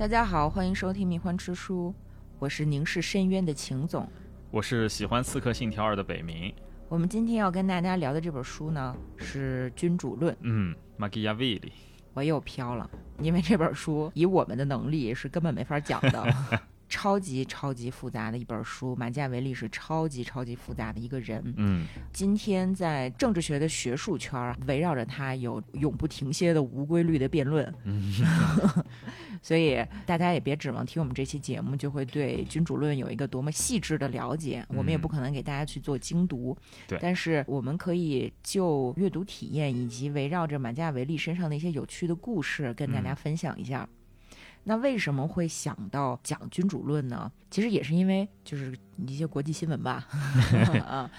大家好，欢迎收听《蜜獾之书》，我是凝视深渊的秦总。我是喜欢《刺客信条二》的北冥。我们今天要跟大家聊的这本书呢，是《君主论》。嗯，Machiavelli。我又飘了，因为这本书以我们的能力是根本没法讲的。超级超级复杂的一本书，马加维利是超级超级复杂的一个人。嗯，今天在政治学的学术圈儿，围绕着他有永不停歇的无规律的辩论。嗯，所以大家也别指望听我们这期节目就会对君主论有一个多么细致的了解，我们也不可能给大家去做精读。对，但是我们可以就阅读体验以及围绕着马加维利身上的一些有趣的故事跟大家分享一下。那为什么会想到讲君主论呢？其实也是因为就是一些国际新闻吧 啊，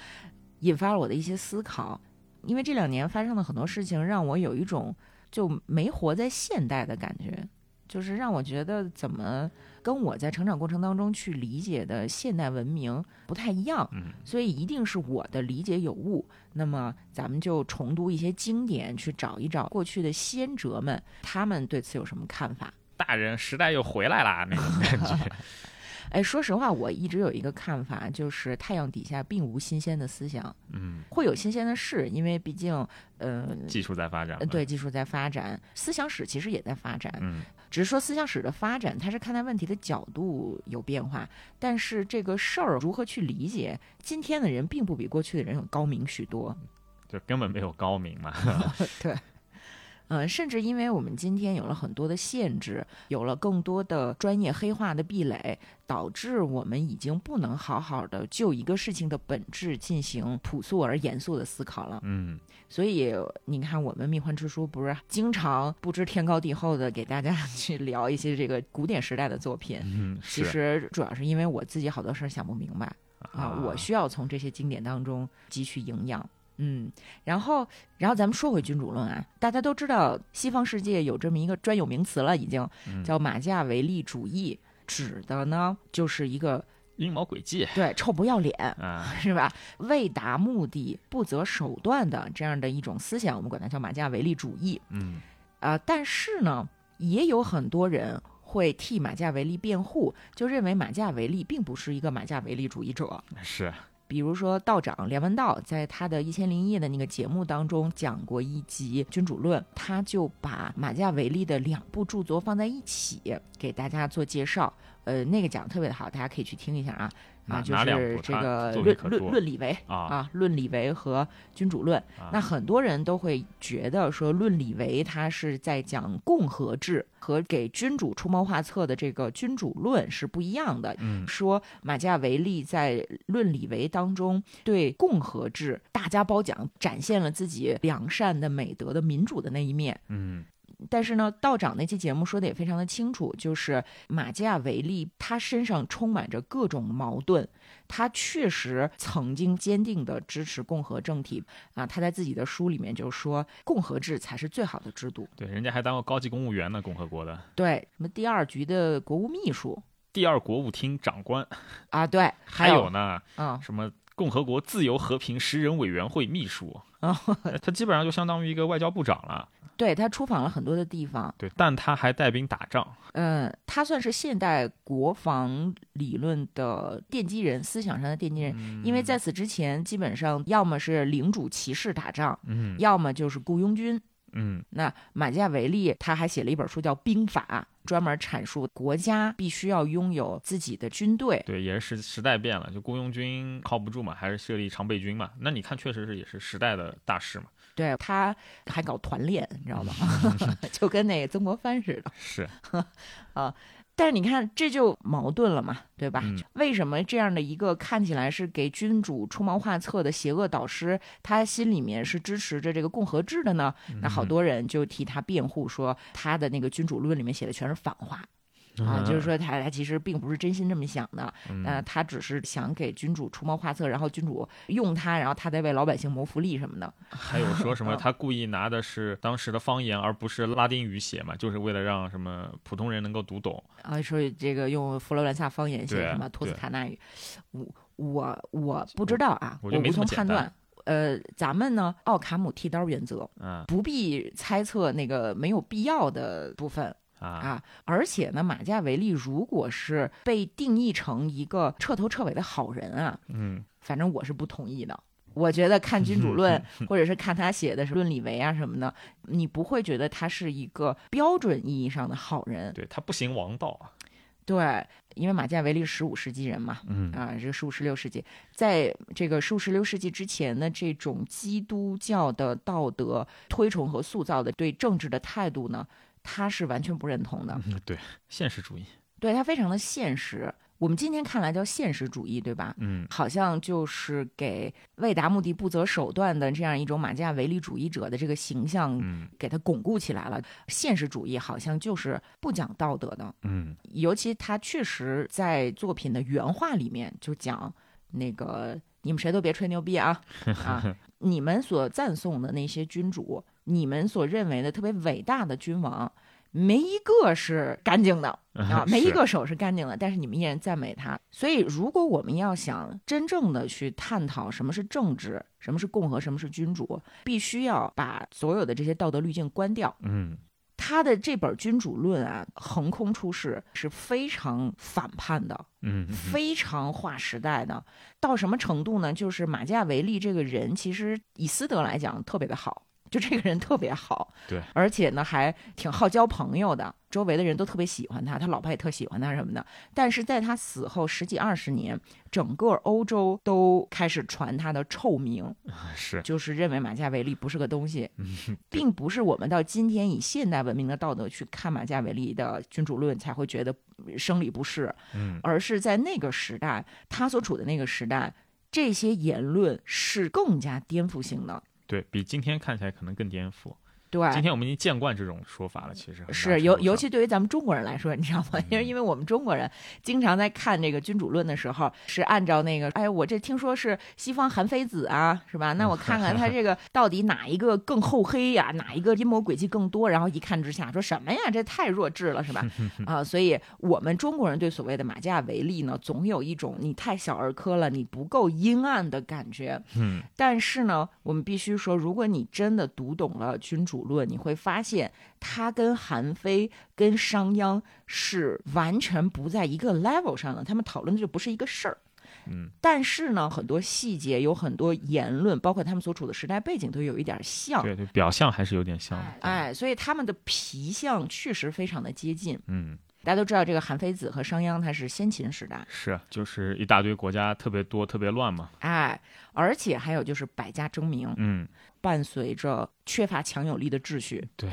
引发了我的一些思考。因为这两年发生的很多事情，让我有一种就没活在现代的感觉，就是让我觉得怎么跟我在成长过程当中去理解的现代文明不太一样。嗯，所以一定是我的理解有误。那么咱们就重读一些经典，去找一找过去的先哲们，他们对此有什么看法。大人时代又回来了那种感觉。哎，说实话，我一直有一个看法，就是太阳底下并无新鲜的思想。嗯，会有新鲜的事，因为毕竟，呃，技术在发展。对，技术在发展，思想史其实也在发展。嗯，只是说思想史的发展，它是看待问题的角度有变化，但是这个事儿如何去理解，今天的人并不比过去的人有高明许多。就根本没有高明嘛。对。嗯，甚至因为我们今天有了很多的限制，有了更多的专业黑化的壁垒，导致我们已经不能好好的就一个事情的本质进行朴素而严肃的思考了。嗯，所以你看，我们蜜獾之书不是经常不知天高地厚的给大家 去聊一些这个古典时代的作品。嗯，其实主要是因为我自己好多事儿想不明白啊，我需要从这些经典当中汲取营养。嗯，然后，然后咱们说回君主论啊，大家都知道西方世界有这么一个专有名词了，已经叫马加维利主义，指的呢就是一个阴谋诡计，对，臭不要脸啊，是吧？为达目的不择手段的这样的一种思想，我们管它叫马加维利主义。嗯，啊，但是呢，也有很多人会替马加维利辩护，就认为马加维利并不是一个马加维利主义者。是。比如说，道长梁文道在他的一千零一夜的那个节目当中讲过一集《君主论》，他就把马加维利的两部著作放在一起给大家做介绍。呃，那个讲的特别的好，大家可以去听一下啊。啊，就是这个论论论李维啊，论李维和君主论。那很多人都会觉得说，论李维他是在讲共和制，和给君主出谋划策的这个君主论是不一样的。嗯，说马加维利在论李维当中对共和制大家褒奖，展现了自己良善的美德的民主的那一面。嗯。但是呢，道长那期节目说的也非常的清楚，就是马基雅维利他身上充满着各种矛盾，他确实曾经坚定的支持共和政体啊，他在自己的书里面就说共和制才是最好的制度。对，人家还当过高级公务员呢，共和国的。对，什么第二局的国务秘书，第二国务厅长官，啊，对，还有呢，嗯，什么共和国自由和平十人委员会秘书，啊，他基本上就相当于一个外交部长了。对他出访了很多的地方，对，但他还带兵打仗。嗯，他算是现代国防理论的奠基人，思想上的奠基人。因为在此之前，基本上要么是领主骑士打仗，嗯，要么就是雇佣军，嗯。那马加维利他还写了一本书叫《兵法》，专门阐述国家必须要拥有自己的军队。对，也是时时代变了，就雇佣军靠不住嘛，还是设立常备军嘛。那你看，确实是也是时代的大事嘛。对，他还搞团练，你知道吗？就跟那个曾国藩似的。是，啊，但是你看，这就矛盾了嘛，对吧？嗯。为什么这样的一个看起来是给君主出谋划策的邪恶导师，他心里面是支持着这个共和制的呢？那好多人就替他辩护，说他的那个《君主论》里面写的全是反话。啊，就是说他他其实并不是真心这么想的，呃，他只是想给君主出谋划策，然后君主用他，然后他再为老百姓谋福利什么的。还有说什么他故意拿的是当时的方言，而不是拉丁语写嘛，就是为了让什么普通人能够读懂。啊，说这个用佛罗伦萨方言写什么托斯卡纳语，我我我不知道啊，我无从判断。呃，咱们呢，奥卡姆剃刀原则，嗯，不必猜测那个没有必要的部分。啊，啊。而且呢，马加维利如果是被定义成一个彻头彻尾的好人啊，嗯反正我是不同意的。我觉得看《君主论 》或者是看他写的是《论理维》啊什么的，你不会觉得他是一个标准意义上的好人。对他不行王道啊，对，因为马加维利是十五世纪人嘛，嗯啊，这个十五十六世纪，在这个十五十六世纪之前的这种基督教的道德推崇和塑造的对政治的态度呢，他是完全不认同的。嗯对，现实主义，对他非常的现实，我们今天看来叫现实主义，对吧？嗯好像就是给为达目的不择手段的这样一种马基雅维利主义者的这个形象，嗯给他巩固起来了。现实主义好像就是不讲道德的，嗯尤其他确实在作品的原话里面就讲那个你们谁都别吹牛逼啊 啊！你们所赞颂的那些君主，你们所认为的特别伟大的君王，没一个是干净的 啊，没一个手是干净的，但是你们依然赞美他。所以，如果我们要想真正的去探讨什么是政治，什么是共和，什么是君主，必须要把所有的这些道德滤镜关掉。嗯他的这本《君主论》啊，横空出世，是非常反叛的，嗯嗯非常划时代的。到什么程度呢？就是马基雅维利这个人，其实以斯德来讲特别的好，就这个人特别好，对，而且呢还挺好交朋友的，周围的人都特别喜欢他，他老婆也特喜欢他什么的。但是在他死后十几二十年，整个欧洲都开始传他的臭名，是，就是认为马加维利不是个东西，嗯并不是我们到今天以现代文明的道德去看马加维利的《君主论》才会觉得生理不适，嗯而是在那个时代，他所处的那个时代，这些言论是更加颠覆性的。对比今天看起来可能更颠覆。对，今天我们已经见惯这种说法了，其实是尤尤其对于咱们中国人来说，你知道吗？因为嗯因为我们中国人经常在看这个《君主论》的时候，是按照那个，哎，我这听说是西方韩非子啊，是吧？那我看看他这个到底哪一个更厚黑呀、哪一个阴谋诡计更多？然后一看之下，说什么呀？这太弱智了，是吧？啊，所以我们中国人对所谓的马基雅维利呢，总有一种你太小儿科了，你不够阴暗的感觉。嗯但是呢，我们必须说，如果你真的读懂了《君主论》，你会发现他跟韩非、跟商鞅是完全不在一个 level 上的，他们讨论的就不是一个事儿。嗯但是呢，很多细节有很多言论，包括他们所处的时代背景都有一点像。对对，表象还是有点像的。哎，所以他们的皮相确实非常的接近。嗯，大家都知道，这个韩非子和商鞅他是先秦时代，是，就是一大堆国家特别多，特别乱嘛。哎，而且还有就是百家争鸣，嗯伴随着缺乏强有力的秩序，对，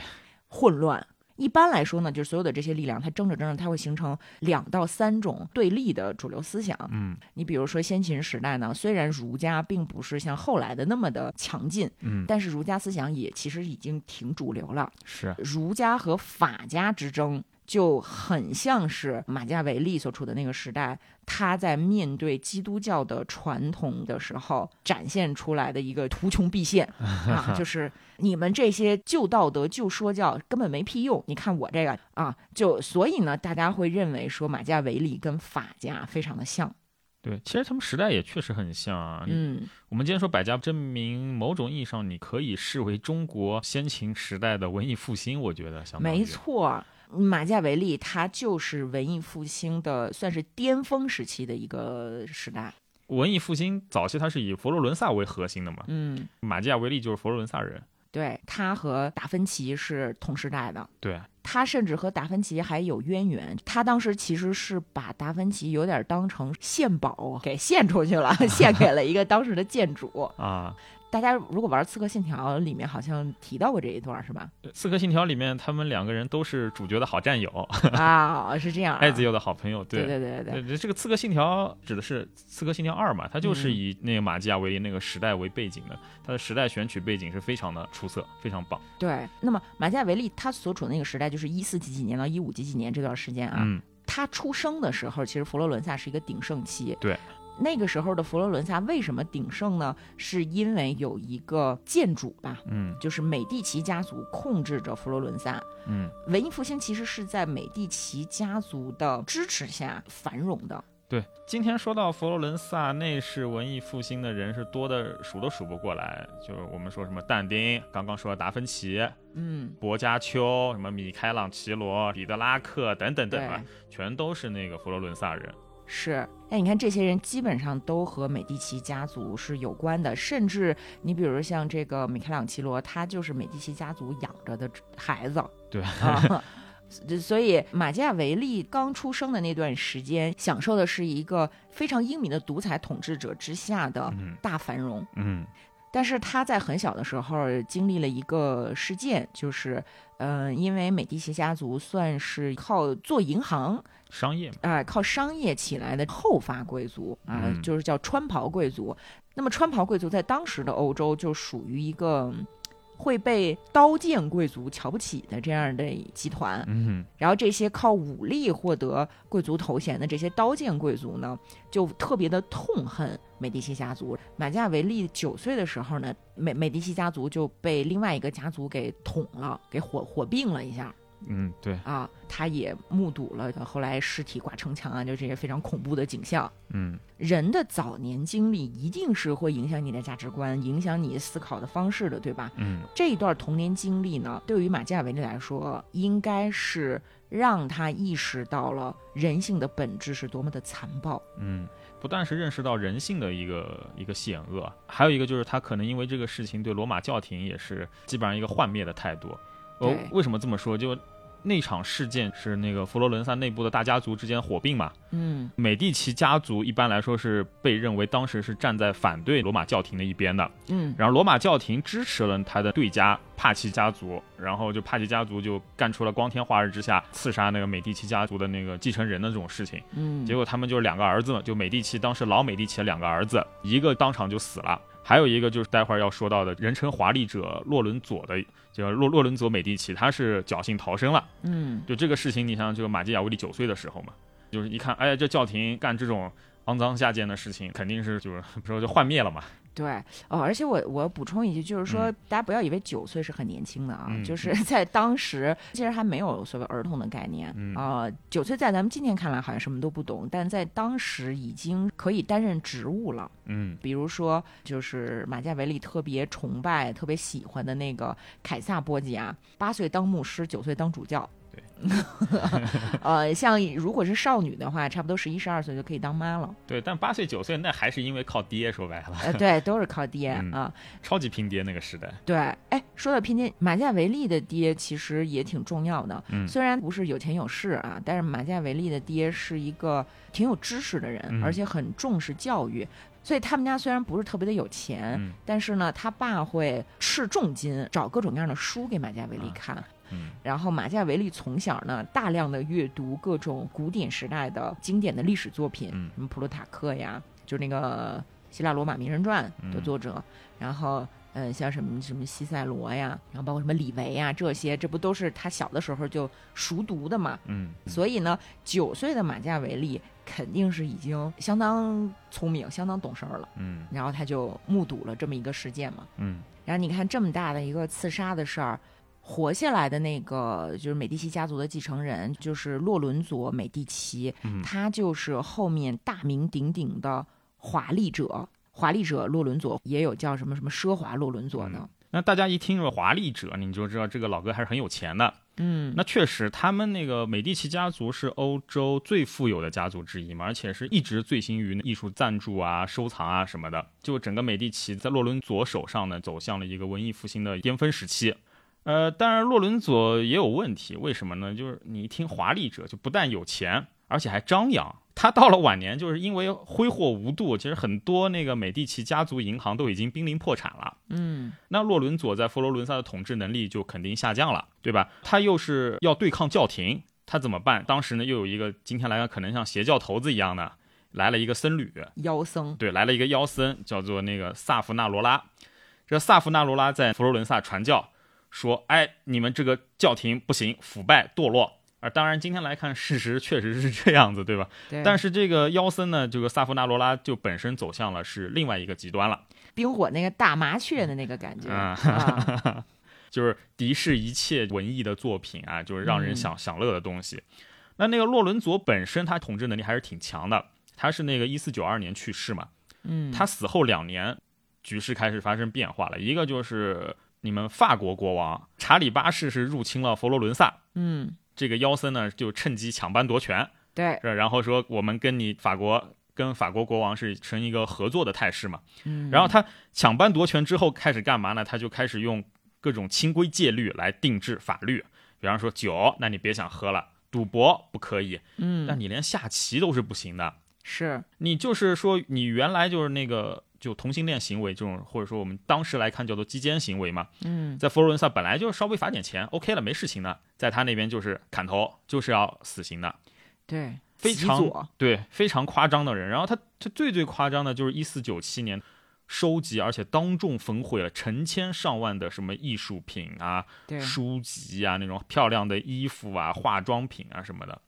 混乱。一般来说呢，就是所有的这些力量，它争着争着，它会形成两到三种对立的主流思想。嗯你比如说先秦时代呢，虽然儒家并不是像后来的那么的强劲，嗯，但是儒家思想也其实已经挺主流了。是，儒家和法家之争就很像是马加维利所处的那个时代，他在面对基督教的传统的时候展现出来的一个图穷匕现 啊，就是你们这些旧道德、旧说教根本没屁用。你看我这个啊，就所以呢，大家会认为说马加维利跟法家非常的像。对，其实他们时代也确实很像啊。嗯，我们今天说百家争鸣，某种意义上你可以视为中国先秦时代的文艺复兴，我觉得相当于没。错。马加维利他就是文艺复兴的算是巅峰时期的一个时代。文艺复兴早期它是以佛罗伦萨为核心的嘛，嗯，马基雅维利就是佛罗伦萨人。对他和达芬奇是同时代的，对，他甚至和达芬奇还有渊源。他当时其实是把达芬奇有点当成献宝给献出去了，献给了一个当时的建主。啊，大家如果玩《刺客信条》，里面好像提到过这一段，是吧？《刺客信条》里面他们两个人都是主角的好战友，啊，是这样、啊。艾兹尤的好朋友。对对对对对，呃，这个《刺客信条》指的是《刺客信条二》嘛，它就是嗯以那个马基亚维利那个时代为背景的，它的时代选取背景是非常的出色，非常棒。对。那么马基亚维利他所处的那个时代，就是一四几几年到一五几几年这段时间啊。嗯，他出生的时候，其实佛罗伦萨是一个鼎盛期。对，那个时候的佛罗伦萨为什么鼎盛呢？是因为有一个建主吧，嗯就是美第奇家族控制着佛罗伦萨。嗯，文艺复兴其实是在美第奇家族的支持下繁荣的。对，今天说到佛罗伦萨，那是文艺复兴的人是多的数都数不过来。就是我们说什么但丁，刚刚说的达芬奇，嗯，薄伽丘，什么米开朗琪罗、彼得拉克等等等啊，全都是那个佛罗伦萨人。是。那，你看这些人基本上都和美第奇家族是有关的，甚至你比如像这个米开朗基罗，他就是美第奇家族养着的孩子。对啊。所以，马基雅维利刚出生的那段时间，享受的是一个非常英明的独裁统治者之下的嗯大繁荣。嗯但是他在很小的时候经历了一个事件，就是，呃，因为美第奇家族算是靠做银行商业嘛，啊、靠商业起来的后发贵族啊、嗯就是叫穿袍贵族。那么穿袍贵族在当时的欧洲就属于一个嗯会被刀剑贵族瞧不起的这样的集团。嗯然后这些靠武力获得贵族头衔的这些刀剑贵族呢，就特别的痛恨美第奇家族。马基雅维利九岁的时候呢，美美第奇家族就被另外一个家族给捅了，给火火并了一下嗯，对，啊。他也目睹了后来尸体挂城墙啊，就这些非常恐怖的景象。嗯人的早年经历一定是会影响你的价值观，影响你思考的方式的，对吧？嗯这一段童年经历呢，对于马基雅维利来说，应该是让他意识到了人性的本质是多么的残暴。嗯，不但是认识到人性的一个一个险恶，还有一个就是他可能因为这个事情对罗马教廷也是基本上一个幻灭的态度。呃对，为什么这么说？就那场事件是那个佛罗伦萨内部的大家族之间火并嘛。嗯美第奇家族一般来说是被认为当时是站在反对罗马教廷的一边的，嗯然后罗马教廷支持了他的对家帕奇家族，然后就帕奇家族就干出了光天化日之下刺杀那个美第奇家族的那个继承人的这种事情。嗯，结果他们就是两个儿子嘛，就美第奇当时老美第奇的两个儿子，一个当场就死了，还有一个就是待会儿要说到的人称华丽者洛伦佐的，这个洛洛伦佐美第奇，他是侥幸逃生了。嗯就这个事情，你想，这个马基雅维利九岁的时候嘛，就是一看，哎，这教廷干这种肮脏下贱的事情，肯定是就是 不说就幻灭了嘛。对哦，而且我我补充一句，就是说、嗯大家不要以为九岁是很年轻的啊，嗯就是 在当时其实还没有所谓儿童的概念嗯啊、九岁在咱们今天看来好像什么都不懂，但在当时已经可以担任职务了。嗯比如说，就是马加维利特别崇拜、特别喜欢的那个凯撒波吉啊，八岁当牧师，九岁当主教。对，呃，像如果是少女的话，差不多十一、十二岁就可以当妈了。对，但八岁九岁那还是因为靠爹，说白了，呃，对，都是靠爹嗯啊。超级拼爹那个时代。对，哎，说到拼爹，马加维利的爹其实也挺重要的。嗯虽然不是有钱有势啊，但是马加维利的爹是一个挺有知识的人，嗯而且很重视教育。所以他们家虽然不是特别的有钱，嗯但是呢，他爸会斥重金找各种各样的书给马加维利啊看。嗯然后马加维利从小呢，大量的阅读各种古典时代的经典的历史作品，嗯什么普鲁塔克呀，就是那个希腊罗马名人传的嗯作者，然后。嗯，像什么什么西塞罗呀，然后包括什么李维呀，这些，这不都是他小的时候就熟读的嘛？嗯所以呢，九岁的马加维利肯定是已经相当聪明、相当懂事儿了。嗯然后他就目睹了这么一个事件嘛。嗯然后你看这么大的一个刺杀的事儿，活下来的那个就是美第奇家族的继承人，就是洛伦佐美第奇，嗯他就是后面大名鼎鼎的华丽者。华丽者洛伦佐也有叫什么什么奢华洛伦佐呢？那大家一听说华丽者，你就知道这个老哥还是很有钱的。嗯，那确实，他们那个美第奇家族是欧洲最富有的家族之一嘛，而且是一直醉心于艺术赞助啊、收藏啊什么的。就整个美第奇在洛伦佐手上呢，走向了一个文艺复兴的巅峰时期。呃，当然洛伦佐也有问题，为什么呢？就是你一听华丽者，就不但有钱，而且还张扬。他到了晚年，就是因为挥霍无度，其实很多那个美第奇家族银行都已经濒临破产了。嗯那洛伦佐在佛罗伦萨的统治能力就肯定下降了，对吧？他又是要对抗教廷，他怎么办？当时呢，又有一个今天来看可能像邪教头子一样的，来了一个僧侣，妖僧，对，来了一个妖僧，叫做那个萨弗纳罗拉。这萨弗纳罗拉在佛罗伦萨传教，说：“哎，你们这个教廷不行，腐败堕落。”而当然，今天来看，事实确实是这样子，对吧？对，但是这个妖僧呢，这个萨夫纳罗拉就本身走向了是另外一个极端了。冰火那个大麻雀的那个感觉啊啊，就是敌视一切文艺的作品啊，就是让人嗯享享乐的东西。那那个洛伦佐本身他统治能力还是挺强的，他是那个一四九二年去世嘛，嗯，他死后两年，局势开始发生变化了。一个就是你们法国国王查理八世是入侵了佛罗伦萨，嗯，这个妖僧呢就趁机抢班夺权，对，然后说我们跟你法国跟法国国王是成一个合作的态势嘛。嗯，然后他抢班夺权之后开始干嘛呢？他就开始用各种清规戒律来定制法律，比方说酒，那你别想喝了；赌博不可以，嗯，那你连下棋都是不行的。是，你就是说，你原来就是那个就同性恋行为这种，或者说我们当时来看叫做鸡奸行为嘛，嗯，在佛罗伦萨本来就稍微罚点钱，OK 了，没事情的，在他那边就是砍头，就是要死刑的，对，非常对非常夸张的人。然后他他最最夸张的就是一四九七年。收集而且当众焚毁了成千上万的什么艺术品啊、书籍啊、那种漂亮的衣服啊、化妆品啊什么的。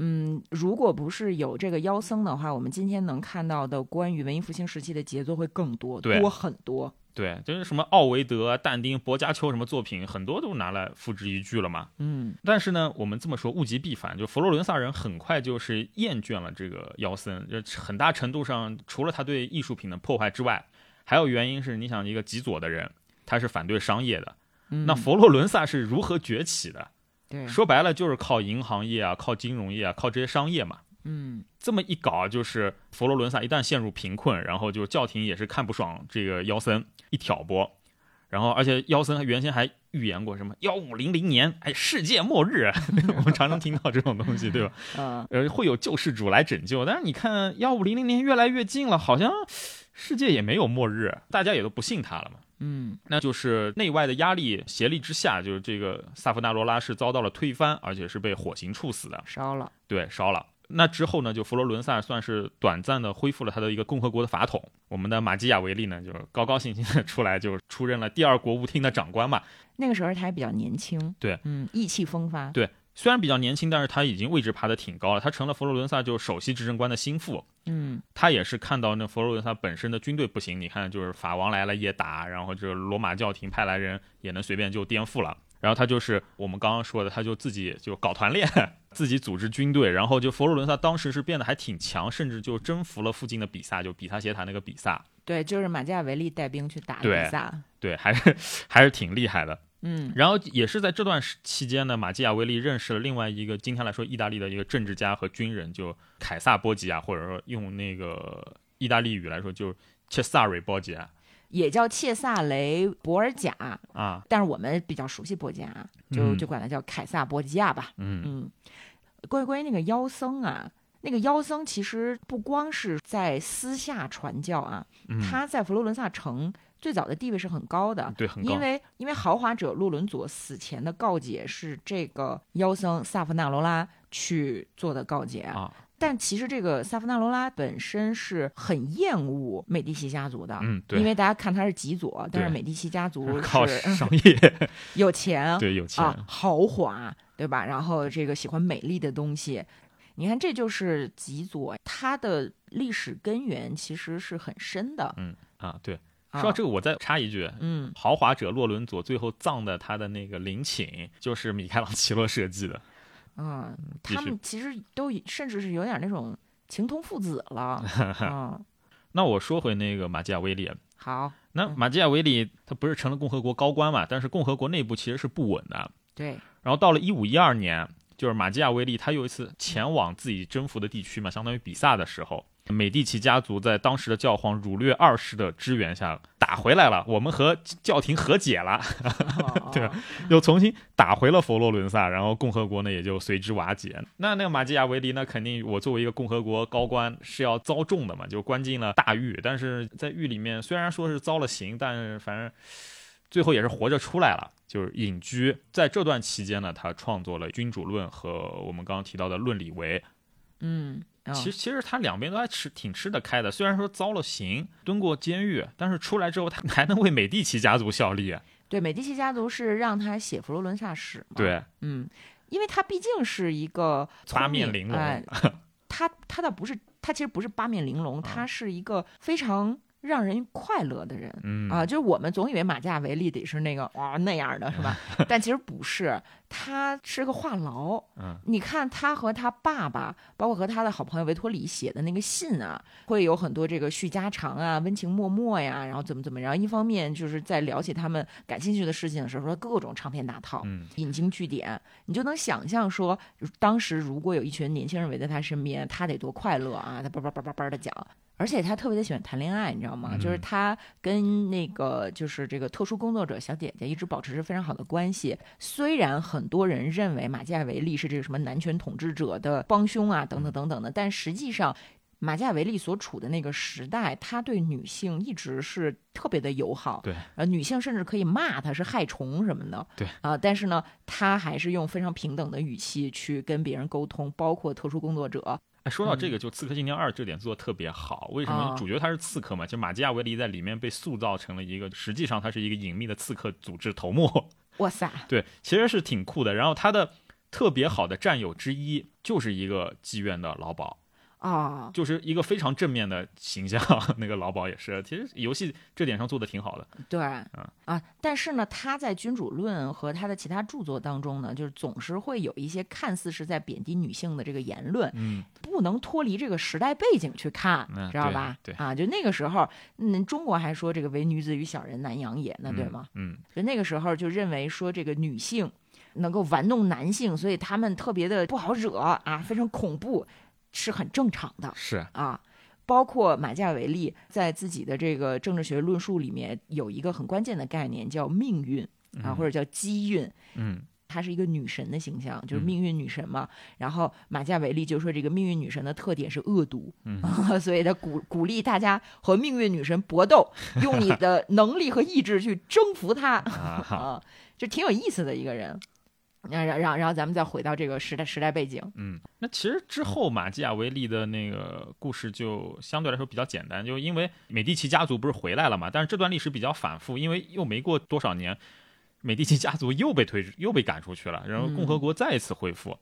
嗯，如果不是有这个妖僧的话，我们今天能看到的关于文艺复兴时期的杰作会更多，对多很多。对，就是什么奥维德、啊、但丁、薄伽丘什么作品，很多都拿来付之一炬了嘛。嗯，但是呢，我们这么说物极必反，就佛罗伦萨人很快就是厌倦了这个妖僧，就很大程度上除了他对艺术品的破坏之外，还有原因是，你想一个极左的人，他是反对商业的，嗯那佛罗伦萨是如何崛起的？对，说白了就是靠银行业啊，靠金融业啊，靠这些商业嘛。嗯，这么一搞，就是佛罗伦萨一旦陷入贫困，然后就教廷也是看不爽这个妖僧，一挑拨，然后而且妖僧原先还预言过什么幺五零零年，哎，世界末日，我们常常听到这种东西，对吧？呃，呃，会有救世主来拯救，但是你看幺五零零年越来越近了，好像世界也没有末日，大家也都不信他了嘛。嗯，那就是内外的压力协力之下，就是这个萨夫纳罗拉是遭到了推翻，而且是被火刑处死的。烧了。对，烧了。那之后呢，就佛罗伦萨算是短暂的恢复了他的一个共和国的法统。我们的马基雅维利呢，就是高高兴兴的出来，就出任了第二国务厅的长官嘛。那个时候他还比较年轻，对，嗯，意气风发。对虽然比较年轻，但是他已经位置爬得挺高了，他成了佛罗伦萨就首席执政官的心腹。嗯，他也是看到那佛罗伦萨本身的军队不行，你看就是法王来了也打，然后这罗马教廷派来人也能随便就颠覆了。然后他就是我们刚刚说的，他就自己就搞团练，自己组织军队，然后就佛罗伦萨当时是变得还挺强，甚至就征服了附近的比萨，就比萨斜塔那个比萨，对，就是马基亚维利带兵去打对比萨。对，还是 还是挺厉害的。嗯。然后也是在这段时期间呢，马基雅维利认识了另外一个今天来说意大利的一个政治家和军人，就凯撒波吉亚，或者说用那个意大利语来说，就是切萨瑞波吉亚。也叫切萨雷博尔贾，啊，但是我们比较熟悉波吉亚，就嗯。就管他叫凯撒波吉亚吧。嗯。嗯，关于关于那个妖僧啊，那个妖僧其实不光是在私下传教啊，嗯，他在佛罗伦萨城最早的地位是很高的。对很高因，为因为豪华者洛伦佐死前的告解是这个妖僧萨夫纳罗拉去做的告解，啊，但其实这个萨夫纳罗拉本身是很厌恶美第奇家族的，嗯，对，因为大家看他是极左，但是美第奇家族 靠是 商业，有钱，对有钱，啊，豪华，对吧？然后这个喜欢美丽的东西，你看，这就是极左，它的历史根源其实是很深的。嗯啊，对。啊说到这个，我再插一句，嗯，豪华者洛伦佐最后葬的他的那个陵寝，就是米开朗基罗设计的。嗯，他们其实都甚至是有点那种情同父子了。嗯，那我说回那个马基雅维利，好，嗯那马基雅维利他不是成了共和国高官嘛？但是共和国内部其实是不稳的。对，然后到了一五一二年，就是马基雅维利他又一次前往自己征服的地区嘛，相当于比萨的时候，美第奇家族在当时的教皇儒略二世的支援下打回来了，我们和教廷和解了，对吧又重新打回了佛罗伦萨，然后共和国呢也就随之瓦解。那那个马基雅维利呢，肯定我作为一个共和国高官是要遭重的嘛，就关进了大狱。但是在狱里面虽然说是遭了刑，但是反正最后也是活着出来了，就是隐居。在这段期间呢，他创作了《君主论》和我们刚刚提到的《论理为》。嗯，哦其实其实他两边都还吃挺吃得开的，虽然说遭了刑，蹲过监狱，但是出来之后他还能为美第奇家族效力。对，美第奇家族是让他写佛罗伦萨史嘛？，对，嗯，因为他毕竟是一个八面玲珑。哎他他倒不是，他其实不是八面玲珑，他是一个非常让人快乐的人。嗯啊，就是我们总以为马加维利得是那个哇那样的，是吧？但其实不是，他是个话痨。嗯，你看他和他爸爸，包括和他的好朋友维托里写的那个信啊，会有很多这个叙家常啊、温情脉脉呀，然后怎么怎么样。一方面就是在聊起他们感兴趣的事情的时候，说各种长篇大套，嗯引经据典，你就能想象说，当时如果有一群年轻人围在他身边，他得多快乐啊！他叭叭叭叭叭的讲，而且他特别的喜欢谈恋爱，你知道吗？嗯就是他跟那个就是这个特殊工作者小姐姐一直保持着非常好的关系。虽然很多人认为马基亚维利是这个什么男权统治者的帮凶啊，等等等等的，但实际上。马基亚维利所处的那个时代，他对女性一直是特别的友好，对，呃，女性甚至可以骂他是害虫什么的，对啊、但是呢，他还是用非常平等的语气去跟别人沟通，包括特殊工作者。哎，说到这个，就《刺客信条二》这点做的特别好。为什么啊主角他是刺客嘛？就马基亚维利在里面被塑造成了一个，实际上他是一个隐秘的刺客组织头目。哇塞，对，其实是挺酷的。然后他的特别好的战友之一就是一个妓院的老鸨，啊，就是一个非常正面的形象。那个老鸨也是，其实游戏这点上做的挺好的。对，啊，但是呢，他在《君主论》和他的其他著作当中呢，就是总是会有一些看似是在贬低女性的这个言论，嗯，不能脱离这个时代背景去看，嗯知道吧？对对啊，就那个时候，嗯，中国还说这个“唯女子与小人难养也”呢，对吗？嗯？就那个时候就认为说这个女性能够玩弄男性，所以他们特别的不好惹啊，非常恐怖，是很正常的嗯，是，啊。包括马加维利在自己的这个政治学论述里面有一个很关键的概念叫命运啊，或者叫机运。嗯她是一个女神的形象，就是嗯命运女神嘛。然后马加维利就说，这个命运女神的特点是恶毒，嗯 所以他鼓鼓励大家和命运女神搏斗，用你的能力和意志去征服她。啊，就挺有意思的一个人。然然然然后咱们再回到这个时代时代背景，嗯，那其实之后马基雅维利的那个故事就相对来说比较简单，就因为美第奇家族不是回来了嘛，但是这段历史比较反复，因为又没过多少年，美第奇家族又被推又被赶出去了，然后共和国再一次恢复。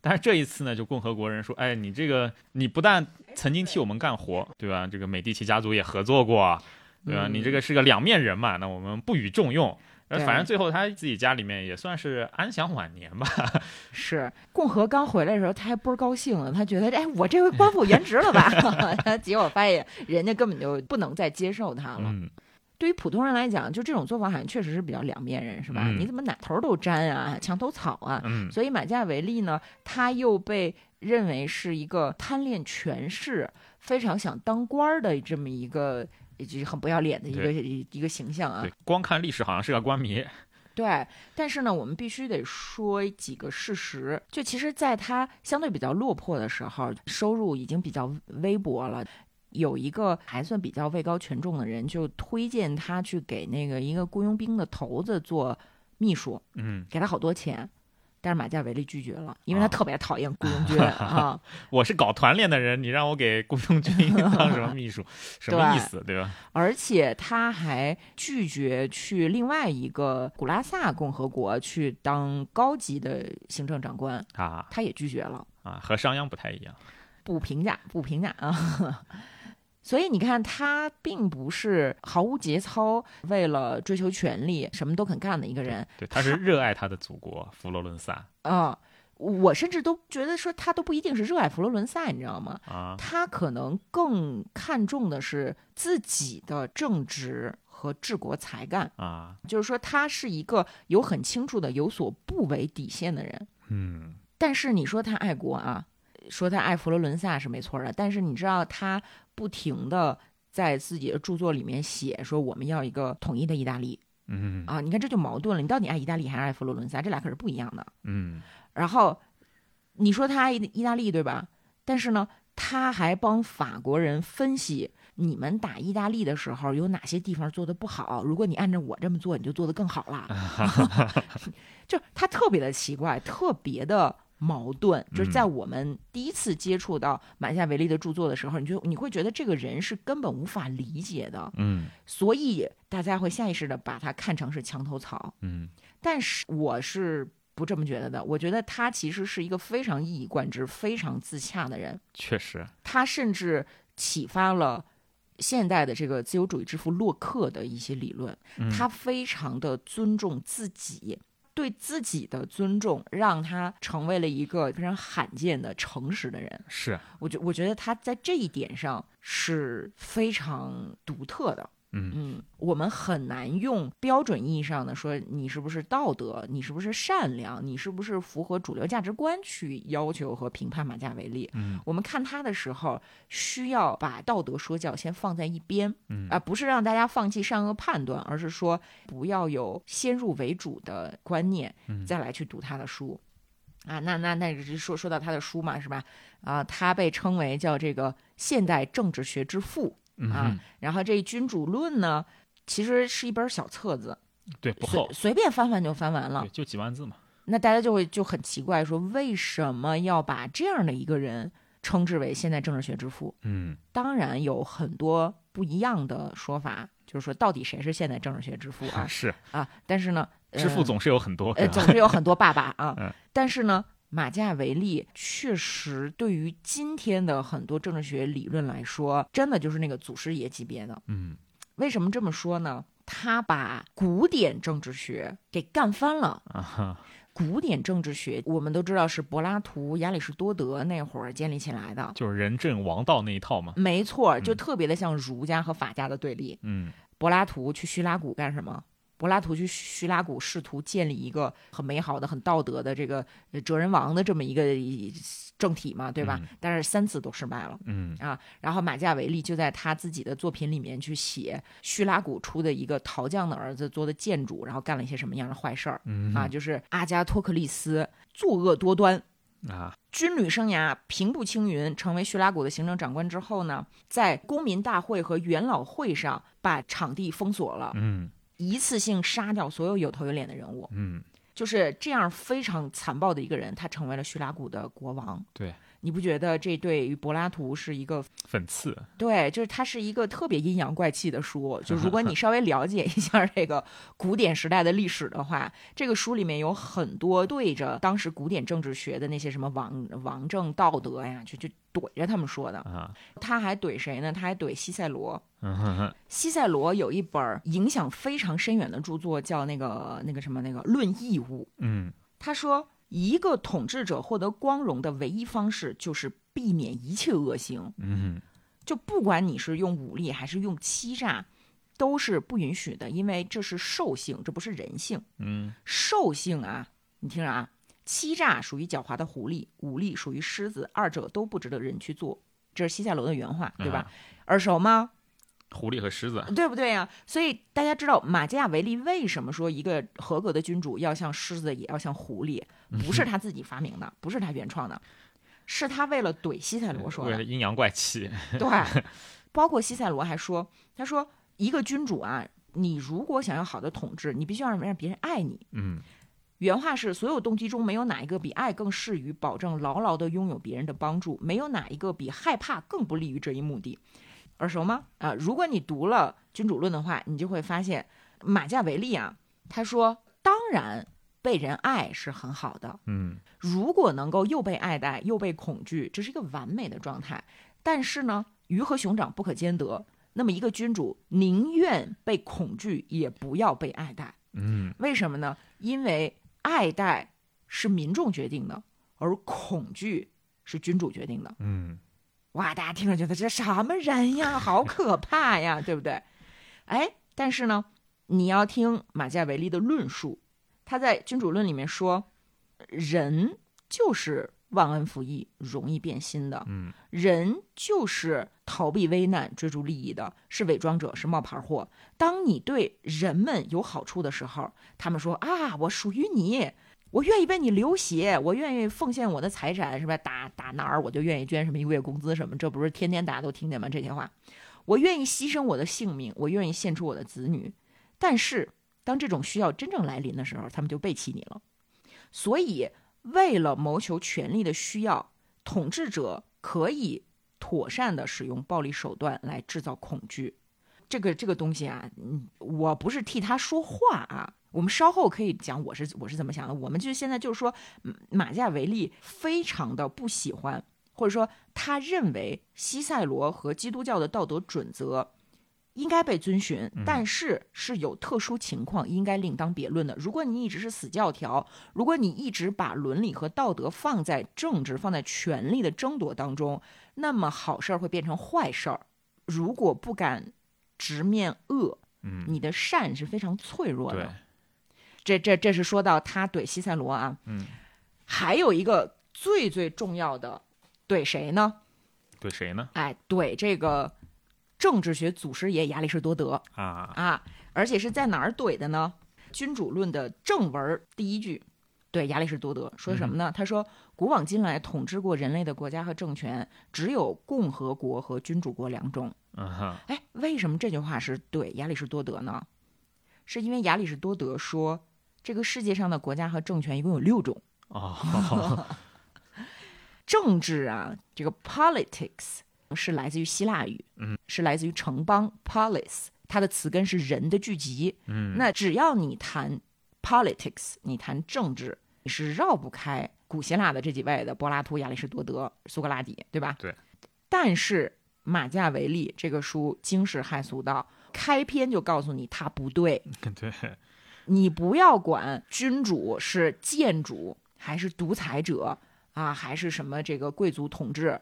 但是这一次呢，就共和国人说：“哎，你这个你不但曾经替我们干活，对吧？这个美第奇家族也合作过，对吧？嗯你这个是个两面人嘛，那我们不予重用。反正最后他自己家里面也算是安享晚年吧。是共和刚回来的时候，他还倍儿高兴呢，他觉得哎，我这回官复 原职了吧？结果发现人家根本就不能再接受他了。嗯，对于普通人来讲，就这种做法好像确实是比较两面人，是吧？嗯你怎么哪头都沾啊，墙头草啊？嗯，所以马加维利呢，他又被认为是一个贪恋权势、非常想当官儿的这么一个，就是很不要脸的一个一个形象啊对。，光看历史好像是个官迷。对，但是呢，我们必须得说几个事实。就其实，在他相对比较落魄的时候，收入已经比较微薄了。有一个还算比较位高权重的人，就推荐他去给那个一个雇佣兵的头子做秘书，嗯，给他好多钱。但是马加维利拒绝了，因为他啊特别讨厌雇佣军 啊。我是搞团练的人，你让我给雇佣军 当什么秘书，什么意思，对吧？而且他还拒绝去另外一个古拉萨共和国去当高级的行政长官，啊他也拒绝了。啊，和商鞅不太一样。不评价，不评价啊。所以你看，他并不是毫无节操，为了追求权力什么都肯干的一个人对，他是热爱他的祖国佛罗伦萨啊。我甚至都觉得说，他都不一定是热爱佛罗伦萨，你知道吗？啊，他可能更看重的是自己的正直和治国才干，啊，就是说，他是一个有很清楚的有所不为底线的人。嗯但是你说他爱国啊，说他爱佛罗伦萨是没错的，但是你知道他不停的在自己的著作里面写说我们要一个统一的意大利嗯啊，你看这就矛盾了，你到底爱意大利还是爱佛罗伦萨？这俩可是不一样的。嗯然后你说他爱意意大利对吧？但是呢，他还帮法国人分析。你们打意大利的时候有哪些地方做的不好？如果你按照我这么做，你就做得更好了。就他特别的奇怪，特别的矛盾。就是在我们第一次接触到马夏维利的著作的时候，你就你会觉得这个人是根本无法理解的，嗯所以大家会下意识的把他看成是墙头草。嗯但是我是不这么觉得的，我觉得他其实是一个非常一以贯之、非常自洽的人。确实，他甚至启发了现代的这个自由主义之父洛克的一些理论，嗯他非常的尊重自己。对自己的尊重，让他成为了一个非常罕见的诚实的人。是，我觉我觉得他在这一点上是非常独特的。嗯嗯，我们很难用标准意义上的说你是不是道德，你是不是善良，你是不是符合主流价值观去要求和评判马加维利。嗯我们看他的时候，需要把道德说教先放在一边，嗯啊、不是让大家放弃善恶判断，而是说不要有先入为主的观念，嗯再来去读他的书。啊，那那那个说说到他的书嘛，是吧？啊，他被称为叫这个现代政治学之父啊。嗯，然后这《君主论》呢，其实是一本小册子，对，不厚随，便翻翻就翻完了对，。就几万字嘛。那大家就会就很奇怪，说为什么要把这样的一个人称之为现代政治学之父？嗯当然有很多不一样的说法，就是说到底谁是现代政治学之父啊 是，啊？但是呢，呃之父总是有很多，呃，总是有很多爸爸啊。嗯但是呢，马加维利确实对于今天的很多政治学理论来说，真的就是那个祖师爷级别的。嗯为什么这么说呢？他把古典政治学给干翻了。啊哈，古典政治学我们都知道是柏拉图、亚里士多德那会儿建立起来的，就是仁政王道那一套嘛。没错，就嗯特别的像儒家和法家的对立。嗯柏拉图去叙拉古干什么？柏拉图去叙拉古，试图建立一个很美好的、很道德的这个呃哲人王的这么一个政体嘛，对吧？嗯但是三次都失败了。嗯啊，然后马加维利就在他自己的作品里面去写叙拉古出的一个陶匠的儿子做的建筑，然后干了一些什么样的坏事儿、嗯啊？就是阿加托克利斯作恶多端，啊，军旅生涯平步青云，成为叙拉古的行政长官之后呢，在公民大会和元老会上把场地封锁了，嗯一次性杀掉所有有头有脸的人物，嗯，就是这样非常残暴的一个人，他成为了叙拉古的国王。对，你不觉得这对于柏拉图是一个讽刺，对，就是它是一个特别阴阳怪气的书。就如果 你稍微了解一下这个古典时代的历史的话，这个书里面有很多对着当时古典政治学的那些什么王王政道德呀，就就怼着他们说的。啊，他还怼谁呢？他还怼西塞罗。西塞罗有一本影响非常深远的著作，叫那个那个什么那个《论义务》。嗯他说，一个统治者获得光荣的唯一方式就是避免一切恶行。嗯就不管你是用武力还是用欺诈，都是不允许的，因为这是兽性，这不是人性。嗯兽性啊，你听着啊，欺诈属于狡猾的狐狸，武力属于狮子，二者都不值得人去做。这是西塞罗的原话，对吧？啊耳熟吗？狐狸和狮子，对不对呀、所以大家知道马基雅维利为什么说一个合格的君主要像狮子，也要像狐狸，不是他自己发明的，不是他原创的，是他为了怼西塞罗说的为了。阴阳怪气，对，包括西塞罗还说，他说一个君主啊，你如果想要好的统治，你必须要让别人爱你。嗯原话是：所有动机中没有哪一个比爱更适于保证牢牢地拥有别人的帮助，没有哪一个比害怕更不利于这一目的。耳熟吗？啊，如果你读了《君主论》的话，你就会发现马加维利啊，他说，当然被人爱是很好的，嗯如果能够又被爱戴又被恐惧，这是一个完美的状态。但是呢，鱼和熊掌不可兼得。那么一个君主宁愿被恐惧，也不要被爱戴。嗯为什么呢？因为爱戴是民众决定的，而恐惧是君主决定的。嗯哇，大家听着觉得这什么人呀，好可 怕呀，对不对？哎，但是呢，你要听马加维利的论述，他在《君主论》里面说，人就是忘恩负义、容易变心的，嗯人就是逃避危难、追逐利益的，是伪装者，是冒牌货。当你对人们有好处的时候，他们说啊，我属于你，我愿意为你流血，我愿意奉献我的财产，是吧？打打哪儿我就愿意捐什么一个月工资什么，这不是天天大家都听见吗？这些话，我愿意牺牲我的性命，我愿意献出我的子女。但是当这种需要真正来临的时候，他们就背弃你了。所以，为了谋求权力的需要，统治者可以妥善的使用暴力手段来制造恐惧。这个这个东西啊，嗯，我不是替他说话啊。我们稍后可以讲我是我是怎么想的。我们就现在就是说，嗯马加维利非常的不喜欢或者说他认为西塞罗和基督教的道德准则应该被遵循，但是是有特殊情况应该另当别论的。如果你一直是死教条，如果你一直把伦理和道德放在政治、放在权力的争夺当中，那么好事儿会变成坏事儿。如果不敢直面恶，嗯，你的善是非常脆弱对的。，这这这是说到他怼西塞罗啊，嗯，还有一个最最重要的怼谁呢？怼谁呢？哎，怼这个政治学祖师爷亚里士多德啊，啊，而且是在哪儿怼的呢？《君主论》的正文儿第一句，对亚里士多德说什么呢？他说：“古往今来，统治过人类的国家和政权，只有共和国和君主国两种。”嗯哼，哎，为什么这句话是对亚里士多德呢？是因为亚里士多德说，这个世界上的国家和政权一共有六种。哦，政治啊，这个 politics 是来自于希腊语，嗯，是来自于城邦 polis，它的词根是人的聚集。嗯，那只要你谈 politics，你谈政治，你是绕不开古希腊的这几位的柏拉图、亚里士多德、苏格拉底，对吧？对。但是马加维利这个书惊世骇俗到开篇就告诉你他不对，对，你不要管君主是建主还是独裁者啊，还是什么这个贵族统治，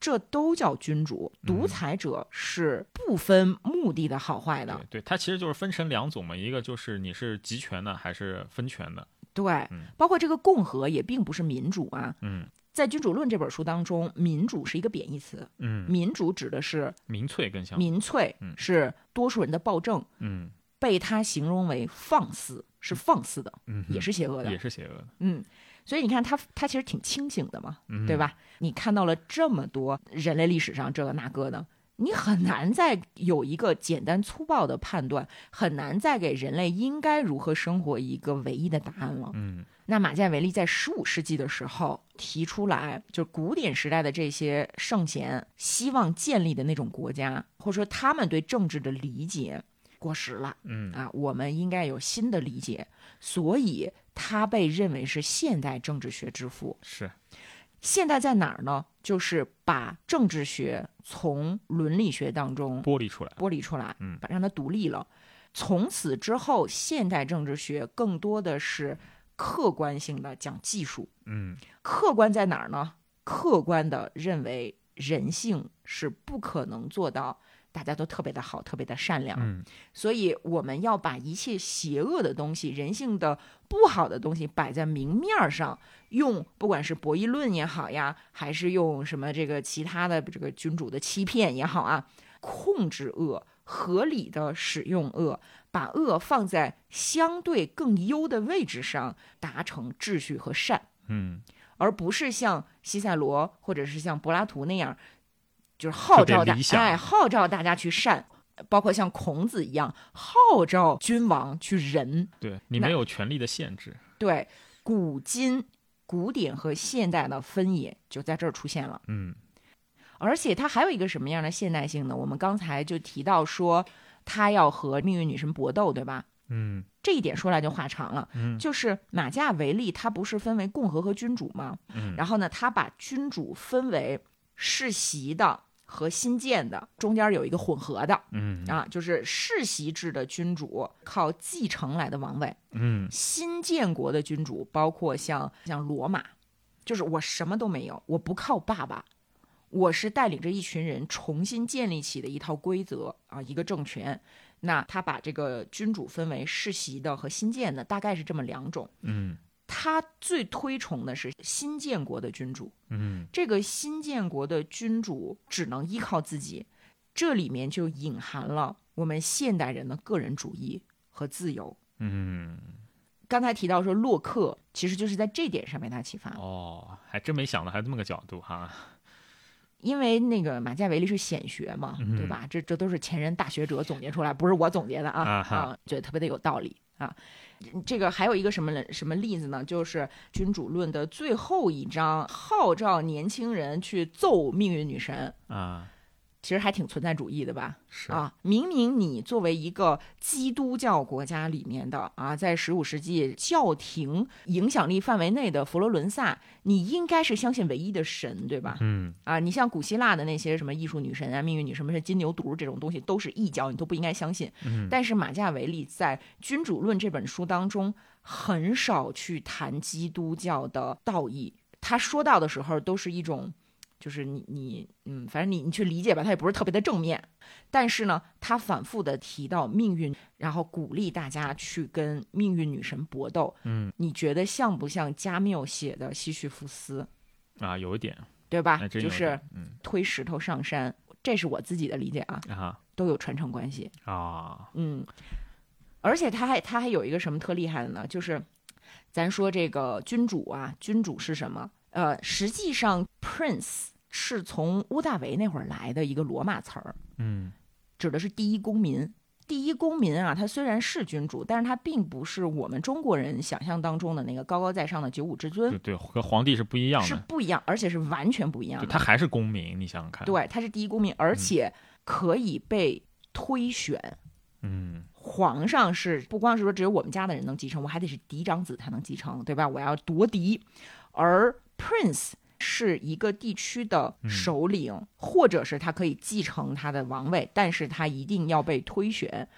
这都叫君主。独裁者是不分目的的好坏的。对对，它其实就是分成两种嘛，一个就是你是集权的还是分权的，对，嗯包括这个共和也并不是民主啊。嗯在《君主论》这本书当中，民主是一个贬义词，嗯，民主指的是民粹更像，民粹嗯，是多数人的暴政，嗯被他形容为放肆，是放肆的，嗯，也是邪恶的也。是邪恶的，嗯，所以你看他他其实挺清醒的嘛，嗯，对？吧？你看到了这么多人类历史上这个那个的，你很难再有一个简单粗暴的判断，很难再给人类应该如何生活一个唯一的答案了。嗯那马建维利在十五世纪的时候提出来，就是古典时代的这些圣贤希望建立的那种国家，或者说他们对政治的理解过时了嗯啊，我们应该有新的理解，所以他被认为是现代政治学之父。是，现代在哪儿呢？就是把政治学从伦理学当中剥离出来，剥离出来，嗯把让它独立了。从此之后，现代政治学更多的是客观性的讲技术。嗯客观在哪儿呢？客观的认为人性是不可能做到大家都特别的好、特别的善良，嗯。所以我们要把一切邪恶的东西、人性的不好的东西摆在明面儿上，用不管是博弈论也好呀，还是用什么这个其他的这个君主的欺骗也好啊，控制恶，合理的使用恶，把恶放在相对更优的位置上，达成秩序和善。嗯，而不是像西塞罗或者是像柏拉图那样，就是号召大特别理想哎号召大家去善，包括像孔子一样号召君王去仁。对你没有权力的限制，对，古今古典和现代的分野就在这儿出现了。嗯而且它还有一个什么样的现代性呢？我们刚才就提到说，他要和命运女神搏斗，对吧？嗯这一点说来就话长了，嗯就是马加维利他不是分为共和和君主吗？嗯然后呢，他把君主分为世袭的和新建的，中间有一个混合的嗯啊，就是世袭制的君主靠继承来的王位，嗯新建国的君主包括像像罗马，就是我什么都没有，我不靠爸爸。我是带领着一群人重新建立起的一套规则啊，一个政权。那他把这个君主分为世袭的和新建的，大概是这么两种。嗯他最推崇的是新建国的君主，嗯。这个新建国的君主只能依靠自己，这里面就隐含了我们现代人的个人主义和自由。嗯，刚才提到说洛克，其实就是在这点上被他启发，哦，还真没想到还有这么个角度哈，因为那个马加维利是显学嘛，嗯。对吧？这这都是前人大学者总结出来，不是我总结的啊。啊，觉得特别的有道理啊。这个还有一个什么什么例子呢？就是《君主论》的最后一章，号召年轻人去揍命运女神。啊其实还挺存在主义的吧？是啊，明明你作为一个基督教国家里面的啊，在十五世纪教廷影响力范围内的佛罗伦萨，你应该是相信唯一的神，对吧？嗯啊，你像古希腊的那些什么艺术女神啊、命运女神，什么是金牛犊这种东西，都是异教，你都不应该相信。嗯但是马加维利在《君主论》这本书当中，很少去谈基督教的道义，他说到的时候都是一种。就是你你嗯，反正你你去理解吧，它也不是特别的正面，但是呢，他反复的提到命运，然后鼓励大家去跟命运女神搏斗。嗯你觉得像不像加缪写的《西绪福斯》，啊，有一点，对吧？就是嗯推石头上山，这是我自己的理解啊，啊都有传承关系。啊，嗯，而且他还他还有一个什么特厉害的呢？就是咱说这个君主啊，君主是什么？呃，实际上 prince 是从屋大维那会儿来的一个罗马词儿，嗯指的是第一公民。第一公民啊，他虽然是君主，但是他并不是我们中国人想象当中的那个高高在上的九五之尊对，对，和皇帝是不一样的，是不一样，而且是完全不一样的。他还是公民，你想想看，，对，他是第一公民，而且可以被推选。嗯皇上是不光是说只有我们家的人能继承，我还得是嫡长子才能继承，对吧？我要夺嫡。而 prince 是一个地区的首领，或者是他可以继承他的王位，但是他一定要被推选，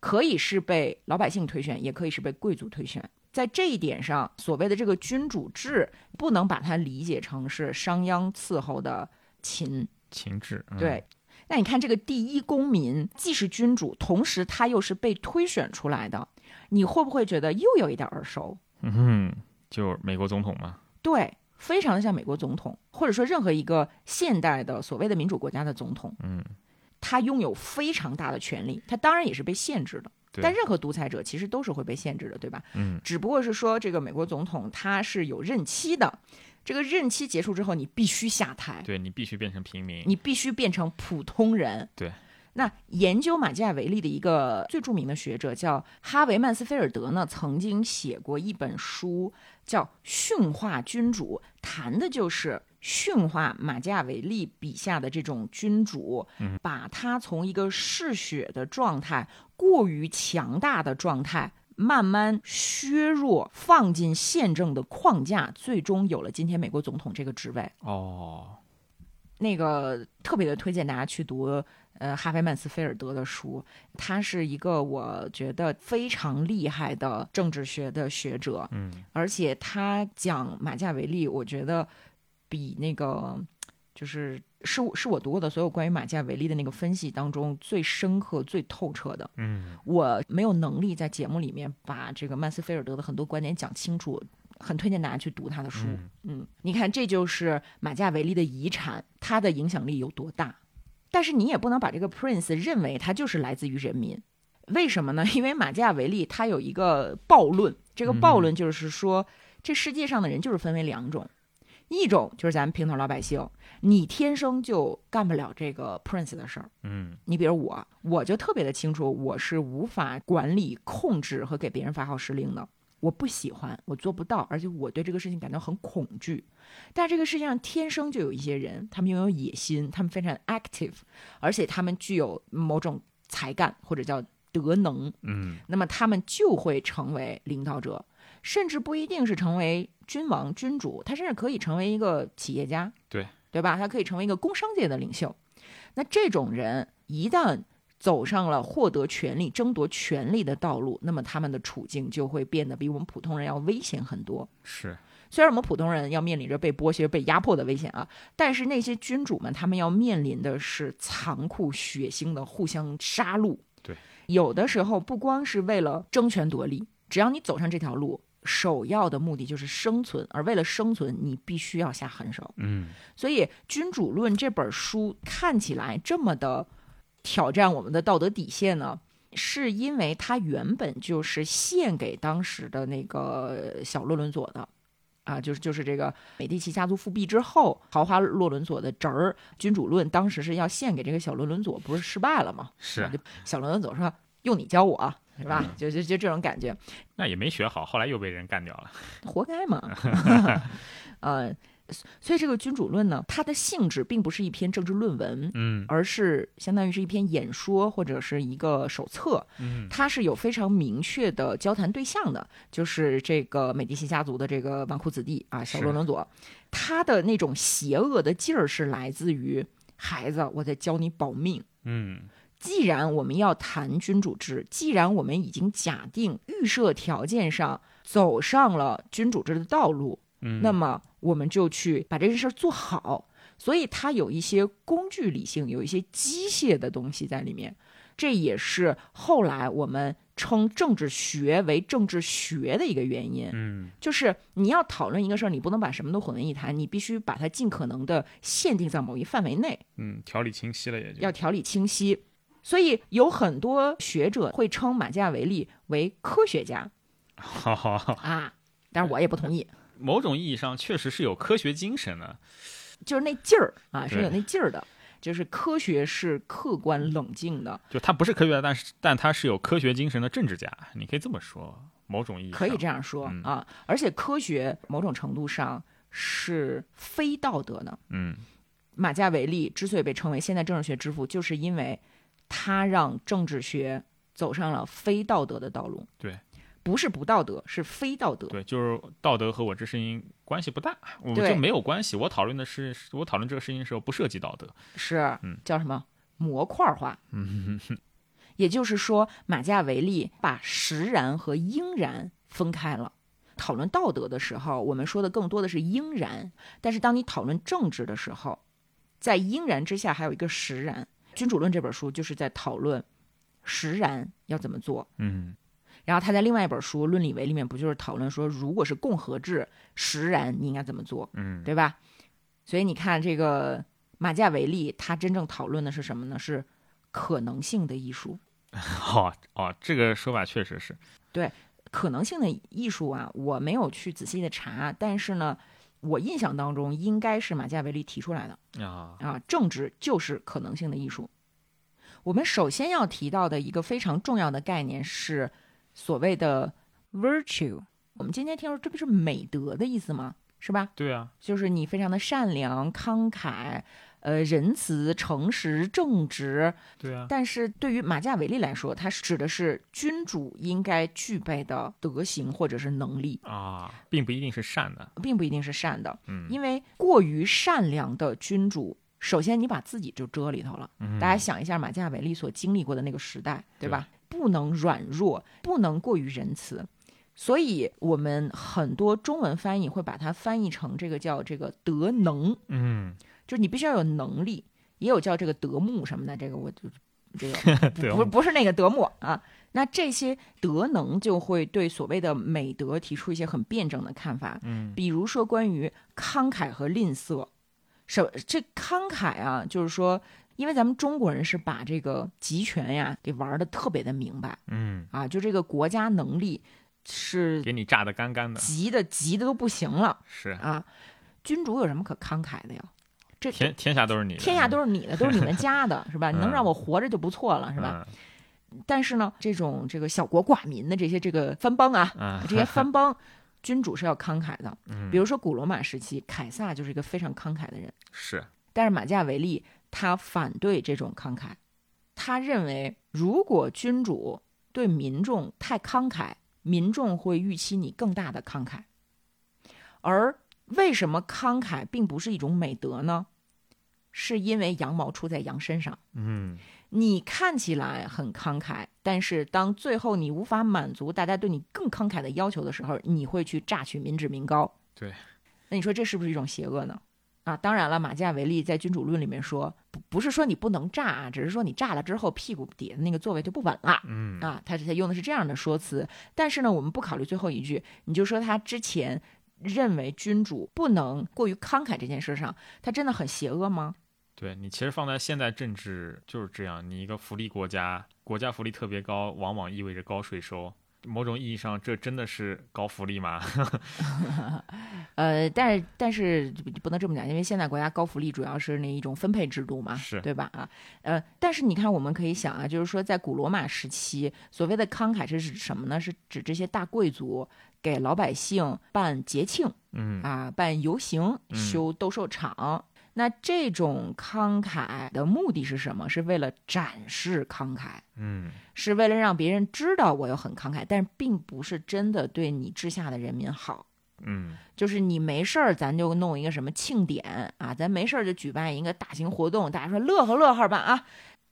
可以是被老百姓推选，也可以是被贵族推选。在这一点上，所谓的这个君主制，不能把它理解成是商鞅伺候的秦。秦制，嗯。对，那你看这个第一公民既是君主，同时他又是被推选出来的，你会不会觉得又有一点耳熟？嗯哼，就是美国总统嘛，对，非常的像美国总统，或者说任何一个现代的所谓的民主国家的总统，嗯，他拥有非常大的权利，他当然也是被限制的。但任何独裁者其实都是会被限制的，对吧？嗯只不过是说这个美国总统他是有任期的，这个任期结束之后你必须下台，对你必须变成平民，你必须变成普通人。对。那研究马基雅维利的一个最著名的学者叫哈维曼斯菲尔德呢，曾经写过一本书叫《驯化君主》，谈的就是驯化马基雅维利笔下的这种君主，把他从一个嗜血的状态、过于强大的状态。慢慢削弱，放进宪政的框架，最终有了今天美国总统这个职位。哦，那个特别的推荐大家去读呃哈维曼斯菲尔德的书，他是一个我觉得非常厉害的政治学的学者，嗯而且他讲马加维利，我觉得比那个就是是我是我读过的所有关于马加维利的那个分析当中最深刻、最透彻的。嗯我没有能力在节目里面把这个曼斯菲尔德的很多观点讲清楚，很推荐大家去读他的书。嗯嗯，你看，这就是马加维利的遗产，他的影响力有多大？但是你也不能把这个 Prince 认为他就是来自于人民，为什么呢？因为马基雅维利他有一个暴论，这个暴论就是说，这世界上的人就是分为两种，一种就是咱们平头老百姓，你天生就干不了这个 Prince 的事儿。嗯你比如我，我就特别的清楚，我是无法管理、控制和给别人发号施令的。我不喜欢，我做不到，而且我对这个事情感到很恐惧。但这个世界上天生就有一些人，他们拥有野心，他们非常 active，而且他们具有某种才干或者叫德能，嗯那么他们就会成为领导者，甚至不一定是成为君王、君主，他甚至可以成为一个企业家，对对吧？他可以成为一个工商界的领袖。那这种人一旦走上了获得权力、争夺权力的道路，那么他们的处境就会变得比我们普通人要危险很多。是，虽然我们普通人要面临着被剥削、被压迫的危险啊，但是那些君主们，他们要面临的是残酷、血腥的互相杀戮。对，有的时候不光是为了争权夺利，只要你走上这条路，首要的目的就是生存，而为了生存，你必须要下狠手。嗯所以，《君主论》这本书看起来这么的挑战我们的道德底线呢，是因为它原本就是献给当时的那个小洛伦佐的。啊，就是就是这个美第奇家族复辟之后，豪华洛伦佐的侄儿《君主论》当时是要献给这个小洛伦佐，不是失败了吗？是小洛伦佐说：“用你教我，是吧？”嗯就就就这种感觉。那也没学好，后来又被人干掉了。活该嘛。呃，所以这个君主论呢，它的性质并不是一篇政治论文，嗯而是相当于是一篇演说或者是一个手册。嗯它是有非常明确的交谈对象的，就是这个美第奇家族的这个纨绔子弟啊，小是罗伦佐，他的那种邪恶的劲儿是来自于孩子，我在教你保命。嗯既然我们要谈君主制，既然我们已经假定预设条件上走上了君主制的道路，嗯，那么我们就去把这件事儿做好。所以它有一些工具理性，有一些机械的东西在里面。这也是后来我们称政治学为政治学的一个原因。嗯就是你要讨论一个事儿，你不能把什么都混为一谈，你必须把它尽可能的限定在某一范围内。嗯，条理清晰了也就要条理清晰。所以有很多学者会称马基雅维利为科学家 哈哈哈。啊，但是我也不同意，某种意义上确实是有科学精神的。就是那劲儿啊，是有那劲儿的。就是科学是客观冷静的，就他不是科学家，但是但他是有科学精神的政治家，你可以这么说。某种意义可以这样说、嗯啊。而且科学某种程度上是非道德的。嗯马加维利之所以被称为现代政治学之父，就是因为他让政治学走上了非道德的道路。对，不是不道德，是非道德。对，就是道德和我这声音关系不大，我就没有关系。我讨论的是，我讨论这个事情的时候不涉及道德。是嗯叫什么模块化？嗯也就是说，马加维利把实然和应然分开了。讨论道德的时候，我们说的更多的是应然；但是当你讨论政治的时候，在应然之下还有一个实然。《君主论》这本书就是在讨论实然要怎么做。嗯然后他在另外一本书《论理为》里面不就是讨论说，如果是共和制，实然你应该怎么做？嗯，对吧？所以你看，这个马加维利他真正讨论的是什么呢？是可能性的艺术。哦哦，这个说法确实是。对可能性的艺术啊，我没有去仔细的查，但是呢，我印象当中应该是马加维利提出来的啊，啊。政治就是可能性的艺术。我们首先要提到的一个非常重要的概念是所谓的 virtue。我们今天听说这不是美德的意思吗？是吧？对啊，就是你非常的善良、慷慨、呃仁慈、诚实、正直。对啊，但是对于马加维利来说，它是指的是君主应该具备的德行或者是能力，啊，并不一定是善的。并不一定是善的。嗯，因为过于善良的君主，首先你把自己就遮里头了。嗯大家想一下马加维利所经历过的那个时代，对吧？不能软弱，不能过于仁慈。所以，我们很多中文翻译会把它翻译成这个叫这个德能，嗯，就是你必须要有能力，也有叫这个德牧什么的，这个我就这个 不不是那个德牧啊。那这些德能就会对所谓的美德提出一些很辩证的看法，嗯比如说关于慷慨和吝啬。什这慷慨啊，就是说，因为咱们中国人是把这个集权呀给玩的特别的明白嗯，啊，就这个国家能力是给你榨得干干的。急的急的都不行了是，啊。君主有什么可慷慨的呀？这天天下都是你的。天下都是你的，都是你们家的，是吧？你能嗯让我活着就不错了，是吧？嗯？但是呢，这种这个小国寡民的这些这个藩邦啊，嗯，这些藩邦，君主是要慷慨的。嗯，比如说古罗马时期，凯撒就是一个非常慷慨的人，是，但是马加维利他反对这种慷慨，他认为如果君主对民众太慷慨，民众会预期你更大的慷慨。而为什么慷慨并不是一种美德呢？是因为羊毛出在羊身上。嗯，你看起来很慷慨，但是当最后你无法满足大家对你更慷慨的要求的时候，你会去榨取民脂民膏。对，那你说这是不是一种邪恶呢？啊，当然了，马基雅维利在《君主论》里面说，不不是说你不能炸啊，只是说你炸了之后屁股底下的那个座位就不稳了。嗯，啊，他是他用的是这样的说辞，但是呢，我们不考虑最后一句，你就说他之前认为君主不能过于慷慨这件事上，他真的很邪恶吗？对你其实放在现代政治就是这样，你一个福利国家，国家福利特别高，往往意味着高税收，某种意义上，这真的是高福利吗？呃，但是但是不能这么讲，因为现在国家高福利主要是那一种分配制度嘛，是对吧？啊，呃，但是你看，我们可以想啊，就是说在古罗马时期，所谓的慷慨是指什么呢？是指这些大贵族给老百姓办节庆，嗯啊，办游行、修斗兽场。那这种慷慨的目的是什么？是为了展示慷慨，嗯是为了让别人知道我有很慷慨，但并不是真的对你治下的人民好。嗯就是你没事儿，咱就弄一个什么庆典啊，咱没事儿就举办一个大型活动，大家说乐呵乐呵吧啊。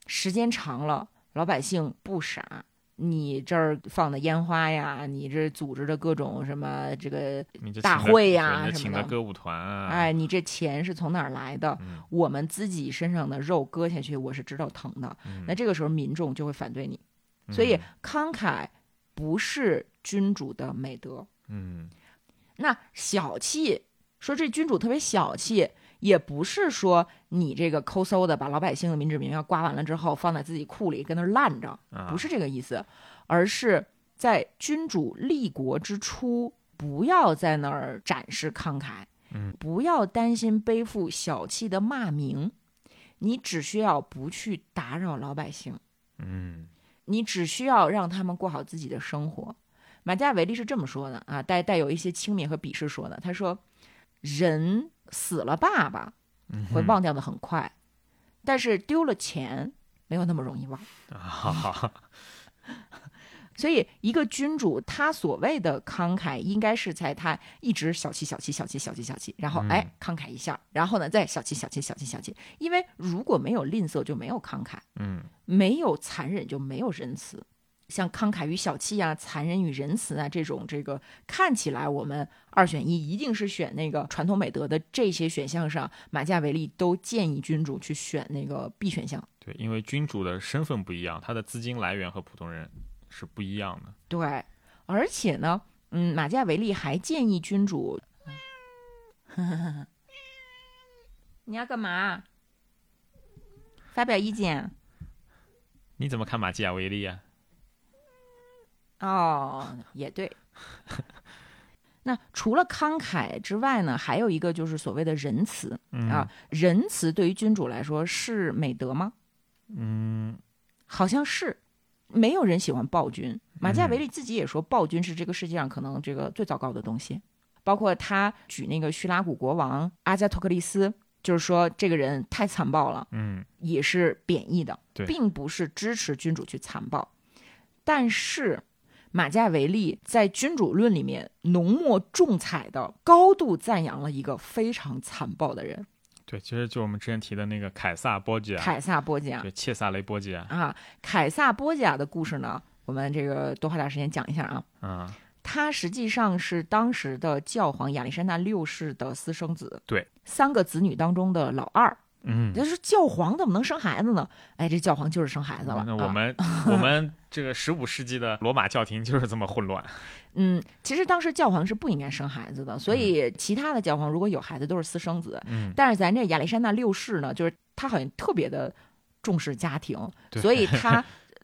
时间长了，老百姓不傻，你这儿放的烟花呀，你这组织的各种什么这个，大会呀什么的请的歌舞团啊，哎，你这钱是从哪儿来的？嗯我们自己身上的肉割下去，我是知道疼的。嗯那这个时候民众就会反对你，所以慷慨不是君主的美德。嗯那小气，说这君主特别小气，也不是说你这个抠搜的把老百姓的民脂民膏刮完了之后放在自己库里跟那儿烂着，啊不是这个意思，而是在君主立国之初，不要在那儿展示慷慨，嗯，不要担心背负小气的骂名，你只需要不去打扰老百姓。嗯你只需要让他们过好自己的生活。马加维利是这么说的啊，带带有一些轻蔑和鄙视说的。他说，人死了爸爸嗯会忘掉的很快，但是丢了钱没有那么容易忘。所以，一个君主他所谓的慷慨，应该是在他一直小气、小气、小气、小气、小气，然后嗯哎慷慨一下，然后呢再小气、小气、小气、小气。因为如果没有吝啬，就没有慷慨。嗯没有残忍就没有仁慈。像慷慨与小气啊，残忍与仁慈啊，这种这个看起来我们二选一，一定是选那个传统美德的这些选项上，马基雅维利都建议君主去选那个 B 选项。对，因为君主的身份不一样，他的资金来源和普通人是不一样的。对，而且呢，嗯，马基雅维利还建议君主，你要干嘛？发表意见。你怎么看马基雅维利啊？哦，也对。那除了慷慨之外呢，还有一个就是所谓的仁慈、嗯啊。仁慈对于君主来说是美德吗？嗯好像是。没有人喜欢暴君，马基雅维利自己也说，暴君是这个世界上可能这个最糟糕的东西。包括他举那个叙拉古国王阿加托克利斯，就是说这个人太残暴了，嗯也是贬义的，并不是支持君主去残暴。但是马加维利在《君主论》里面浓墨重彩的高度赞扬了一个非常残暴的人对，其实就我们之前提的那个凯撒波吉亚，凯撒波吉亚对，切萨雷波吉亚，啊。凯撒波吉亚的故事呢，我们这个多花点时间讲一下啊。嗯他实际上是当时的教皇亚历山大六世的私生子，对，三个子女当中的老二。嗯，就是教皇怎么能生孩子呢？哎，这教皇就是生孩子了。啊那我们、我们这个十五世纪的罗马教廷就是这么混乱。嗯，其实当时教皇是不应该生孩子的，所以其他的教皇如果有孩子都是私生子。嗯，但是咱这亚历山大六世呢，就是他好像特别的重视家庭，所以 他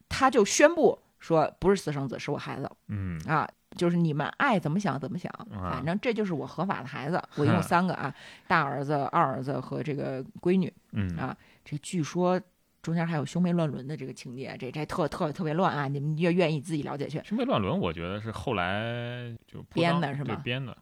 他就宣布说不是私生子，是我孩子嗯啊，就是你们爱怎么想怎么想，啊反正这就是我合法的孩子。我一共三个啊，大儿子、二儿子和这个闺女。嗯啊这据说中间还有兄妹乱伦的这个情节，这这特特特别乱啊！你们越愿意自己了解去。兄妹乱伦，我觉得是后来就编的是吧编的，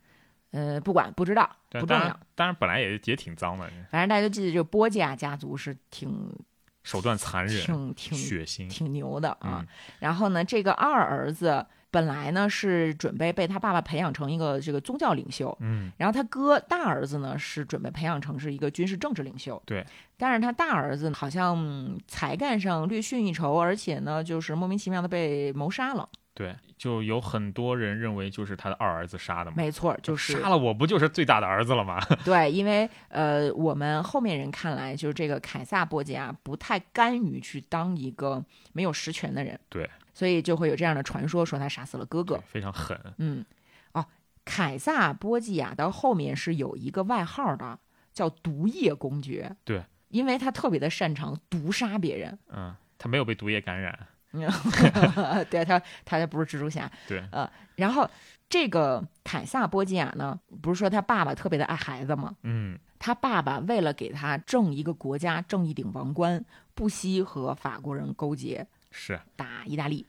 呃，不管不知道不重要当然，本来也也挺脏的，反正大家就记得，这个波吉亚家族是挺手段残忍、挺挺血腥。挺牛的啊。嗯然后呢，这个二儿子本来呢是准备被他爸爸培养成一个这个宗教领袖，嗯然后他哥大儿子呢是准备培养成是一个军事政治领袖。对，但是他大儿子好像嗯才干上略逊一筹，而且呢就是莫名其妙的被谋杀了。对，就有很多人认为就是他的二儿子杀的嘛。没错，就是杀了我不就是最大的儿子了吗？对，因为呃，我们后面人看来，就是这个凯撒伯吉啊不太甘于去当一个没有实权的人，对，所以就会有这样的传说，说他杀死了哥哥。非常狠。嗯，哦，凯撒波吉亚到后面是有一个外号的，叫毒液公爵。对，因为他特别的擅长毒杀别人。嗯，他没有被毒液感染。对他，他不是蜘蛛侠。对，呃，然后这个凯撒波吉亚呢，不是说他爸爸特别的爱孩子吗？嗯，他爸爸为了给他挣一个国家，挣一顶王冠，不惜和法国人勾结，是打意大利。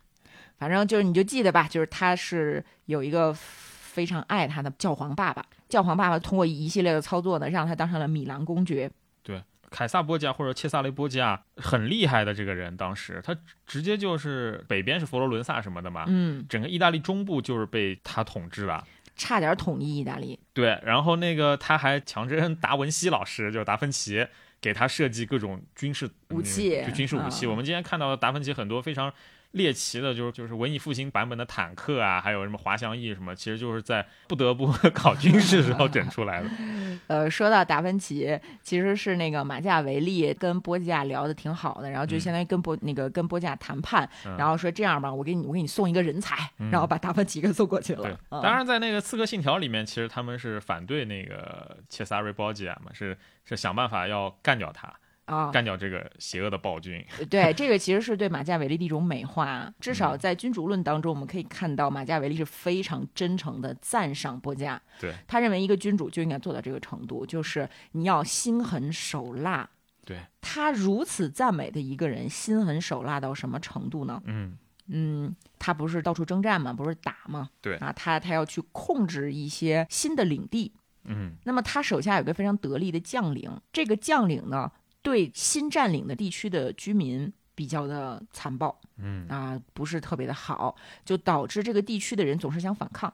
反正就是你就记得吧，就是他是有一个非常爱他的教皇爸爸，教皇爸爸通过一系列的操作呢，让他当上了米兰公爵。对，凯撒波吉亚或者切萨雷波吉亚很厉害的这个人，当时他直接就是北边是佛罗伦萨什么的嘛，嗯，整个意大利中部就是被他统治了。差点统一意大利。对，然后那个他还强征 达文西老师，就是达芬奇，给他设计各种军事武器就军事武器。啊我们今天看到达芬奇很多非常猎奇的，就是就是文艺复兴版本的坦克啊，还有什么滑翔翼什么，其实就是在不得不 搞军事时候整出来的。呃，说到达芬奇，其实是那个马加维利跟波吉亚聊的挺好的，然后就嗯相当于跟波、那个跟波吉亚谈判，嗯然后说这样吧，我给你我给你送一个人才，然后把达芬奇给送过去了。当然在那个《刺客信条》里面，其实他们是反对那个切萨瑞波吉亚嘛，是是想办法要干掉他，啊，干掉这个邪恶的暴君。对，这个其实是对马加维利的一种美化。至少嗯在君主论当中，我们可以看到马加维利是非常真诚的赞赏波加。对，他认为一个君主就应该做到这个程度，就是你要心狠手辣。对，他如此赞美的一个人，心狠手辣到什么程度呢？嗯，嗯，他不是到处征战吗？不是打吗？对啊，他他要去控制一些新的领地。嗯，那么他手下有个非常得力的将领，这个将领呢，对新占领的地区的居民比较的残暴，嗯啊，不是特别的好，就导致这个地区的人总是想反抗。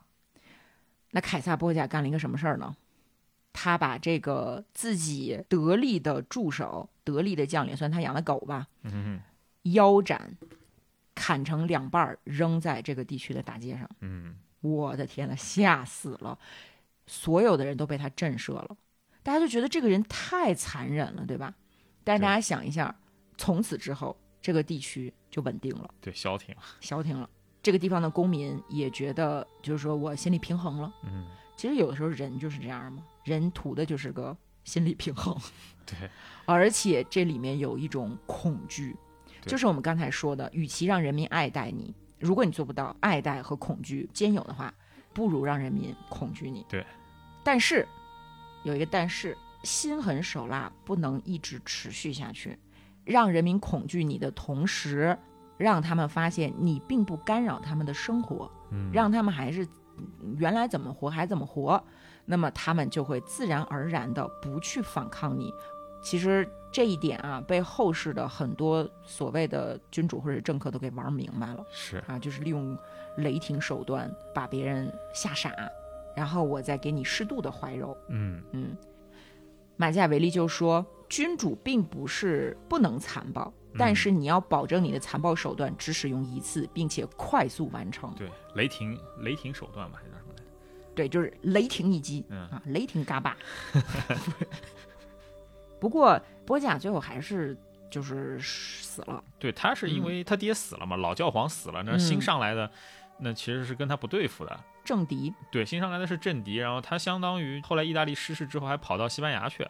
那凯撒波甲干了一个什么事儿呢？他把这个自己得力的助手、得力的将领，算他养的狗吧，嗯腰斩，砍成两半儿，扔在这个地区的大街上。嗯，我的天呐，吓死了！所有的人都被他震慑了，大家就觉得这个人太残忍了，对吧？但是大家想一下，从此之后，这个地区就稳定了，对，消停了。消停了。这个地方的公民也觉得，就是说我心里平衡了。嗯，其实有的时候人就是这样嘛，人图的就是个心理平衡，对，而且这里面有一种恐惧，就是我们刚才说的，与其让人民爱戴你，如果你做不到爱戴和恐惧兼有的话，不如让人民恐惧你。对，但是有一个但是，心狠手辣不能一直持续下去，让人民恐惧你的同时，让他们发现你并不干扰他们的生活，嗯，让他们还是嗯原来怎么活还怎么活，那么他们就会自然而然的不去反抗你。其实这一点啊，被后世的很多所谓的君主或者政客都给玩明白了。是。啊，就是利用雷霆手段把别人吓傻，然后我再给你适度的怀柔。嗯。嗯，马基雅维利就说，君主并不是不能残暴，但嗯是你要保证你的残暴手段只使用一次，并且快速完成。对，雷霆雷霆手段吧，还是叫什么来着？对，就是雷霆一击，嗯啊，雷霆嘎巴。不过波甲最后还是就是死了，对，他是因嗯为他爹死了嘛，老教皇死了，那嗯新上来的，那其实是跟他不对付的。政敌，对，新上来的是政敌，然后他相当于后来意大利失势之后，还跑到西班牙去，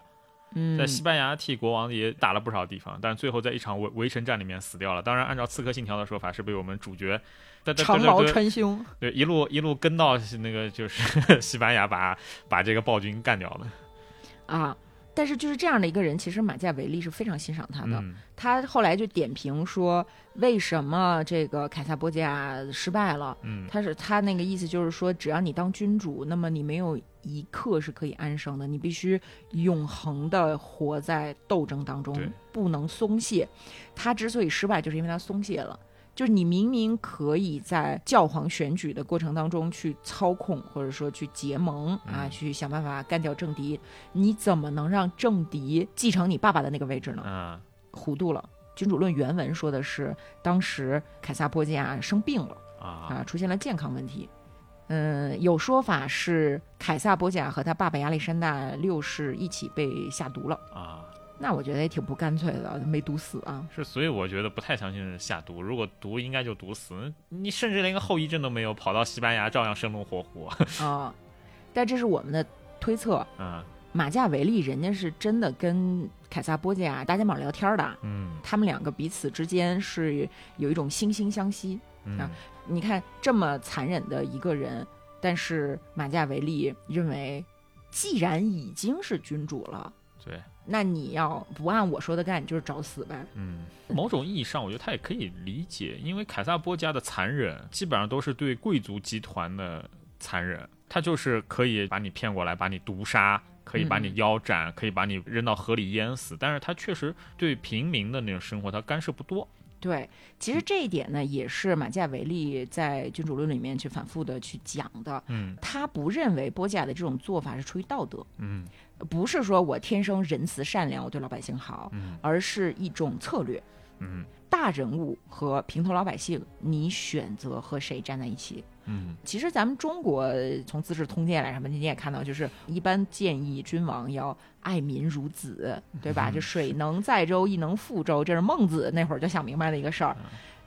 嗯，在西班牙替国王也打了不少地方，但最后在一场围围城战里面死掉了。当然，按照《刺客信条》的说法，是被我们主角长矛穿胸，对一路一路跟到那个就是 西班牙把把这个暴君干掉了。啊。但是就是这样的一个人，其实马加维利是非常欣赏他的。嗯他后来就点评说，为什么这个凯撒波吉亚失败了？嗯他是他那个意思就是说，只要你当君主，那么你没有一刻是可以安生的，你必须永恒的活在斗争当中，不能松懈。他之所以失败，就是因为他松懈了。就是你明明可以在教皇选举的过程当中去操控，或者说去结盟啊，嗯去想办法干掉政敌，你怎么能让政敌继承你爸爸的那个位置呢？啊糊涂了。君主论原文说的是，当时凯撒波吉亚生病了。啊啊，出现了健康问题。嗯，有说法是凯撒波吉亚和他爸爸亚历山大六世一起被下毒了。啊！那我觉得也挺不干脆的，没毒死啊。是，所以我觉得不太相信是下毒。如果毒，应该就毒死。你甚至连个后遗症都没有，跑到西班牙照样生龙活虎。啊，但这是我们的推测。嗯马加维利人家是真的跟凯撒波加搭肩膀聊天的，嗯他们两个彼此之间是有一种惺惺相惜。嗯啊你看这么残忍的一个人，但是马加维利认为，既然已经是君主了，对，那你要不按我说的干，你就是找死呗。嗯，某种意义上，我觉得他也可以理解，因为凯撒波家的残忍基本上都是对贵族集团的残忍，他就是可以把你骗过来，把你毒杀。可以把你嗯腰斩，可以把你扔到河里淹死，但是他确实对平民的那种生活，他干涉不多。对，其实这一点呢，也是马基雅维利在《君主论》里面去反复的去讲的。嗯他不认为波加的这种做法是出于道德，嗯不是说我天生仁慈善良，我对老百姓好，嗯而是一种策略。嗯大人物和平头老百姓，你选择和谁站在一起？嗯其实咱们中国从《资治通鉴》来什么，你也看到，就是一般建议君王要爱民如子，对吧？嗯这水能载舟，亦能覆舟，这是孟子那会儿就想明白的一个事儿。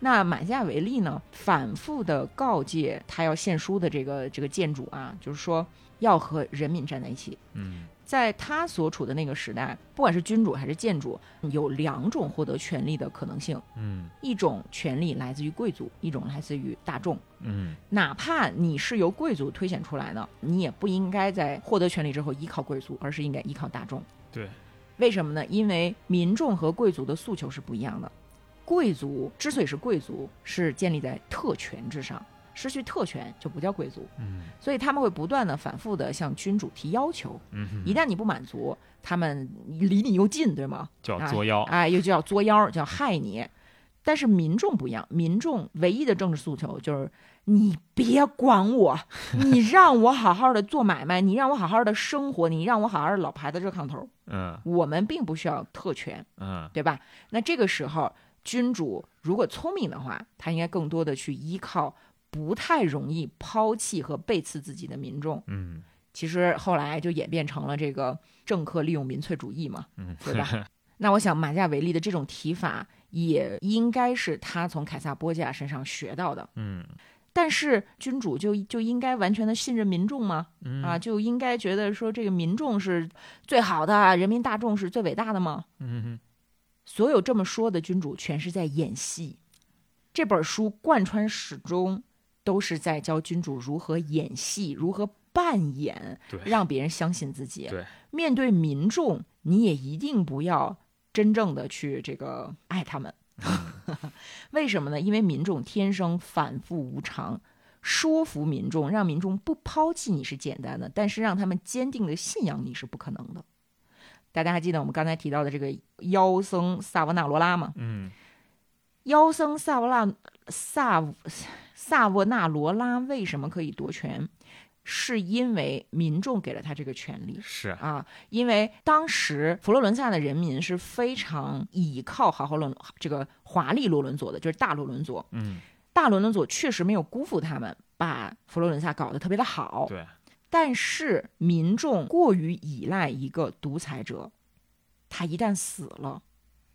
那马夏维利呢，反复的告诫他要献书的这个这个建主啊，就是说要和人民站在一起。嗯在他所处的那个时代，不管是君主还是建主，有两种获得权力的可能性：嗯一种权力来自于贵族，一种来自于大众。嗯哪怕你是由贵族推选出来的，你也不应该在获得权力之后依靠贵族，而是应该依靠大众。对，为什么呢？因为民众和贵族的诉求是不一样的。贵族之所以是贵族，是建立在特权之上，失去特权就不叫贵族，嗯所以他们会不断的、反复的向君主提要求。一旦你不满足，他们离你又近，对吗？叫作妖。哎，又叫作妖，叫害你。但是民众不一样，民众唯一的政治诉求就是你别管我，你让我好好的做买卖，你让我好好的生活，你让我好好的老牌子热炕头。嗯我们并不需要特权，嗯对吧？那这个时候，君主如果聪明的话，他应该更多的去依靠不太容易抛弃和背刺自己的民众。嗯其实后来就演变成了这个政客利用民粹主义嘛，嗯，对吧？那我想马加维利的这种提法，也应该是他从凯撒波加身上学到的。嗯但是君主就就应该完全的信任民众吗？嗯啊，就应该觉得说这个民众是最好的，人民大众是最伟大的吗？嗯所有这么说的君主，全是在演戏。这本书贯穿始终都是在教君主如何演戏，如何扮演，让别人相信自己。对，面对民众，你也一定不要真正的去这个爱他们。为什么呢？因为民众天生反复无常，说服民众，让民众不抛弃你是简单的，但是让他们坚定的信仰你是不可能的。大家还记得我们刚才提到的这个妖僧萨瓦纳罗拉吗？嗯妖僧萨瓦纳萨萨沃纳罗拉为什么可以夺权？是因为民众给了他这个权利是啊！因为当时佛罗伦萨的人民是非常倚靠豪豪伦这个华丽罗伦佐的，就是大罗伦佐。嗯大罗伦佐确实没有辜负他们，把佛罗伦萨搞得特别的好。对但是民众过于依赖一个独裁者，他一旦死了，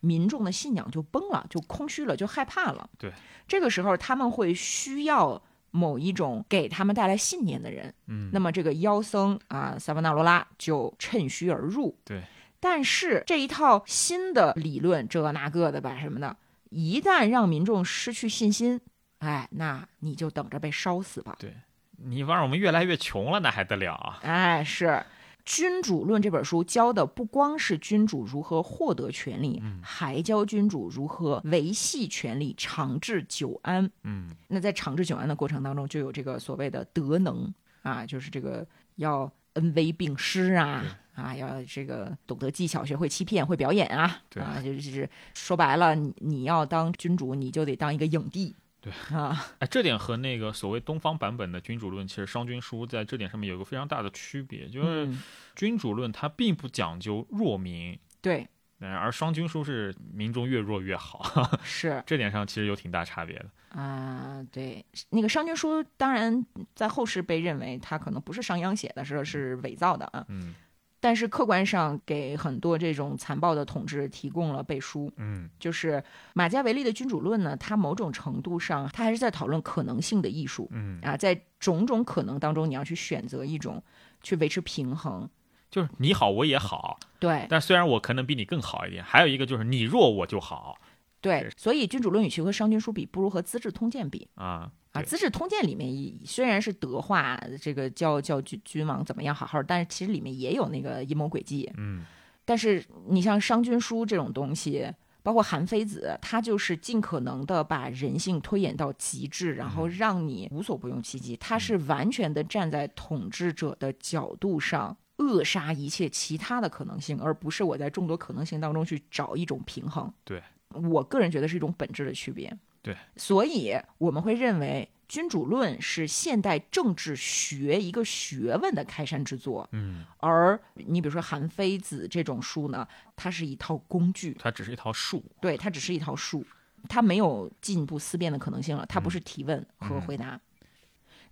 民众的信仰就崩了，就空虚了，就害怕了。对，这个时候他们会需要某一种给他们带来信念的人。嗯那么这个妖僧啊，萨瓦纳罗拉就趁虚而入。对，但是这一套新的理论，这那个的吧什么的，一旦让民众失去信心，哎，那你就等着被烧死吧。对，你让我们越来越穷了，那还得了啊？哎，是《君主论》这本书教的不光是君主如何获得权利，嗯还教君主如何维系权力、长治久安。嗯那在长治久安的过程当中，就有这个所谓的德能啊，就是这个要恩威并施啊。啊，要这个懂得技巧，学会欺骗，会表演啊，对啊，就是说白了，你你要当君主，你就得当一个影帝，对。啊，哎，这点和那个所谓东方版本的君主论，其实商君书在这点上面有一个非常大的区别，就是嗯，君主论它并不讲究弱民，对，嗯而商君书是民众越弱越好，是。这点上其实有挺大差别的。啊，对，那个商君书当然在后世被认为它可能不是商鞅写的，是是伪造的啊。嗯但是客观上给很多这种残暴的统治提供了背书。嗯就是马加维利的《君主论》呢，它某种程度上，它还是在讨论可能性的艺术嗯，啊，在种种可能当中，你要去选择一种去维持平衡。就是你好我也好，对但虽然我可能比你更好一点，还有一个就是你弱我就好对，所以《君主论》与其和《商君书》比，不如和《资治通鉴》比啊。啊。《资治通鉴》里面也虽然是德化这个教教君君王怎么样好好，但是其实里面也有那个阴谋诡计。嗯但是你像《商君书》这种东西，包括韩非子，他就是尽可能的把人性推演到极致，然后让你无所不用其极。他是完全的站在统治者的角度上。扼杀一切其他的可能性，而不是我在众多可能性当中去找一种平衡。对我个人觉得是一种本质的区别。对，所以我们会认为《君主论》是现代政治学一个学问的开山之作。嗯，而你比如说韩非子这种书呢，它是一套工具，它只是一套术。对，它只是一套术，它没有进一步思辨的可能性了，它不是提问和嗯。回答。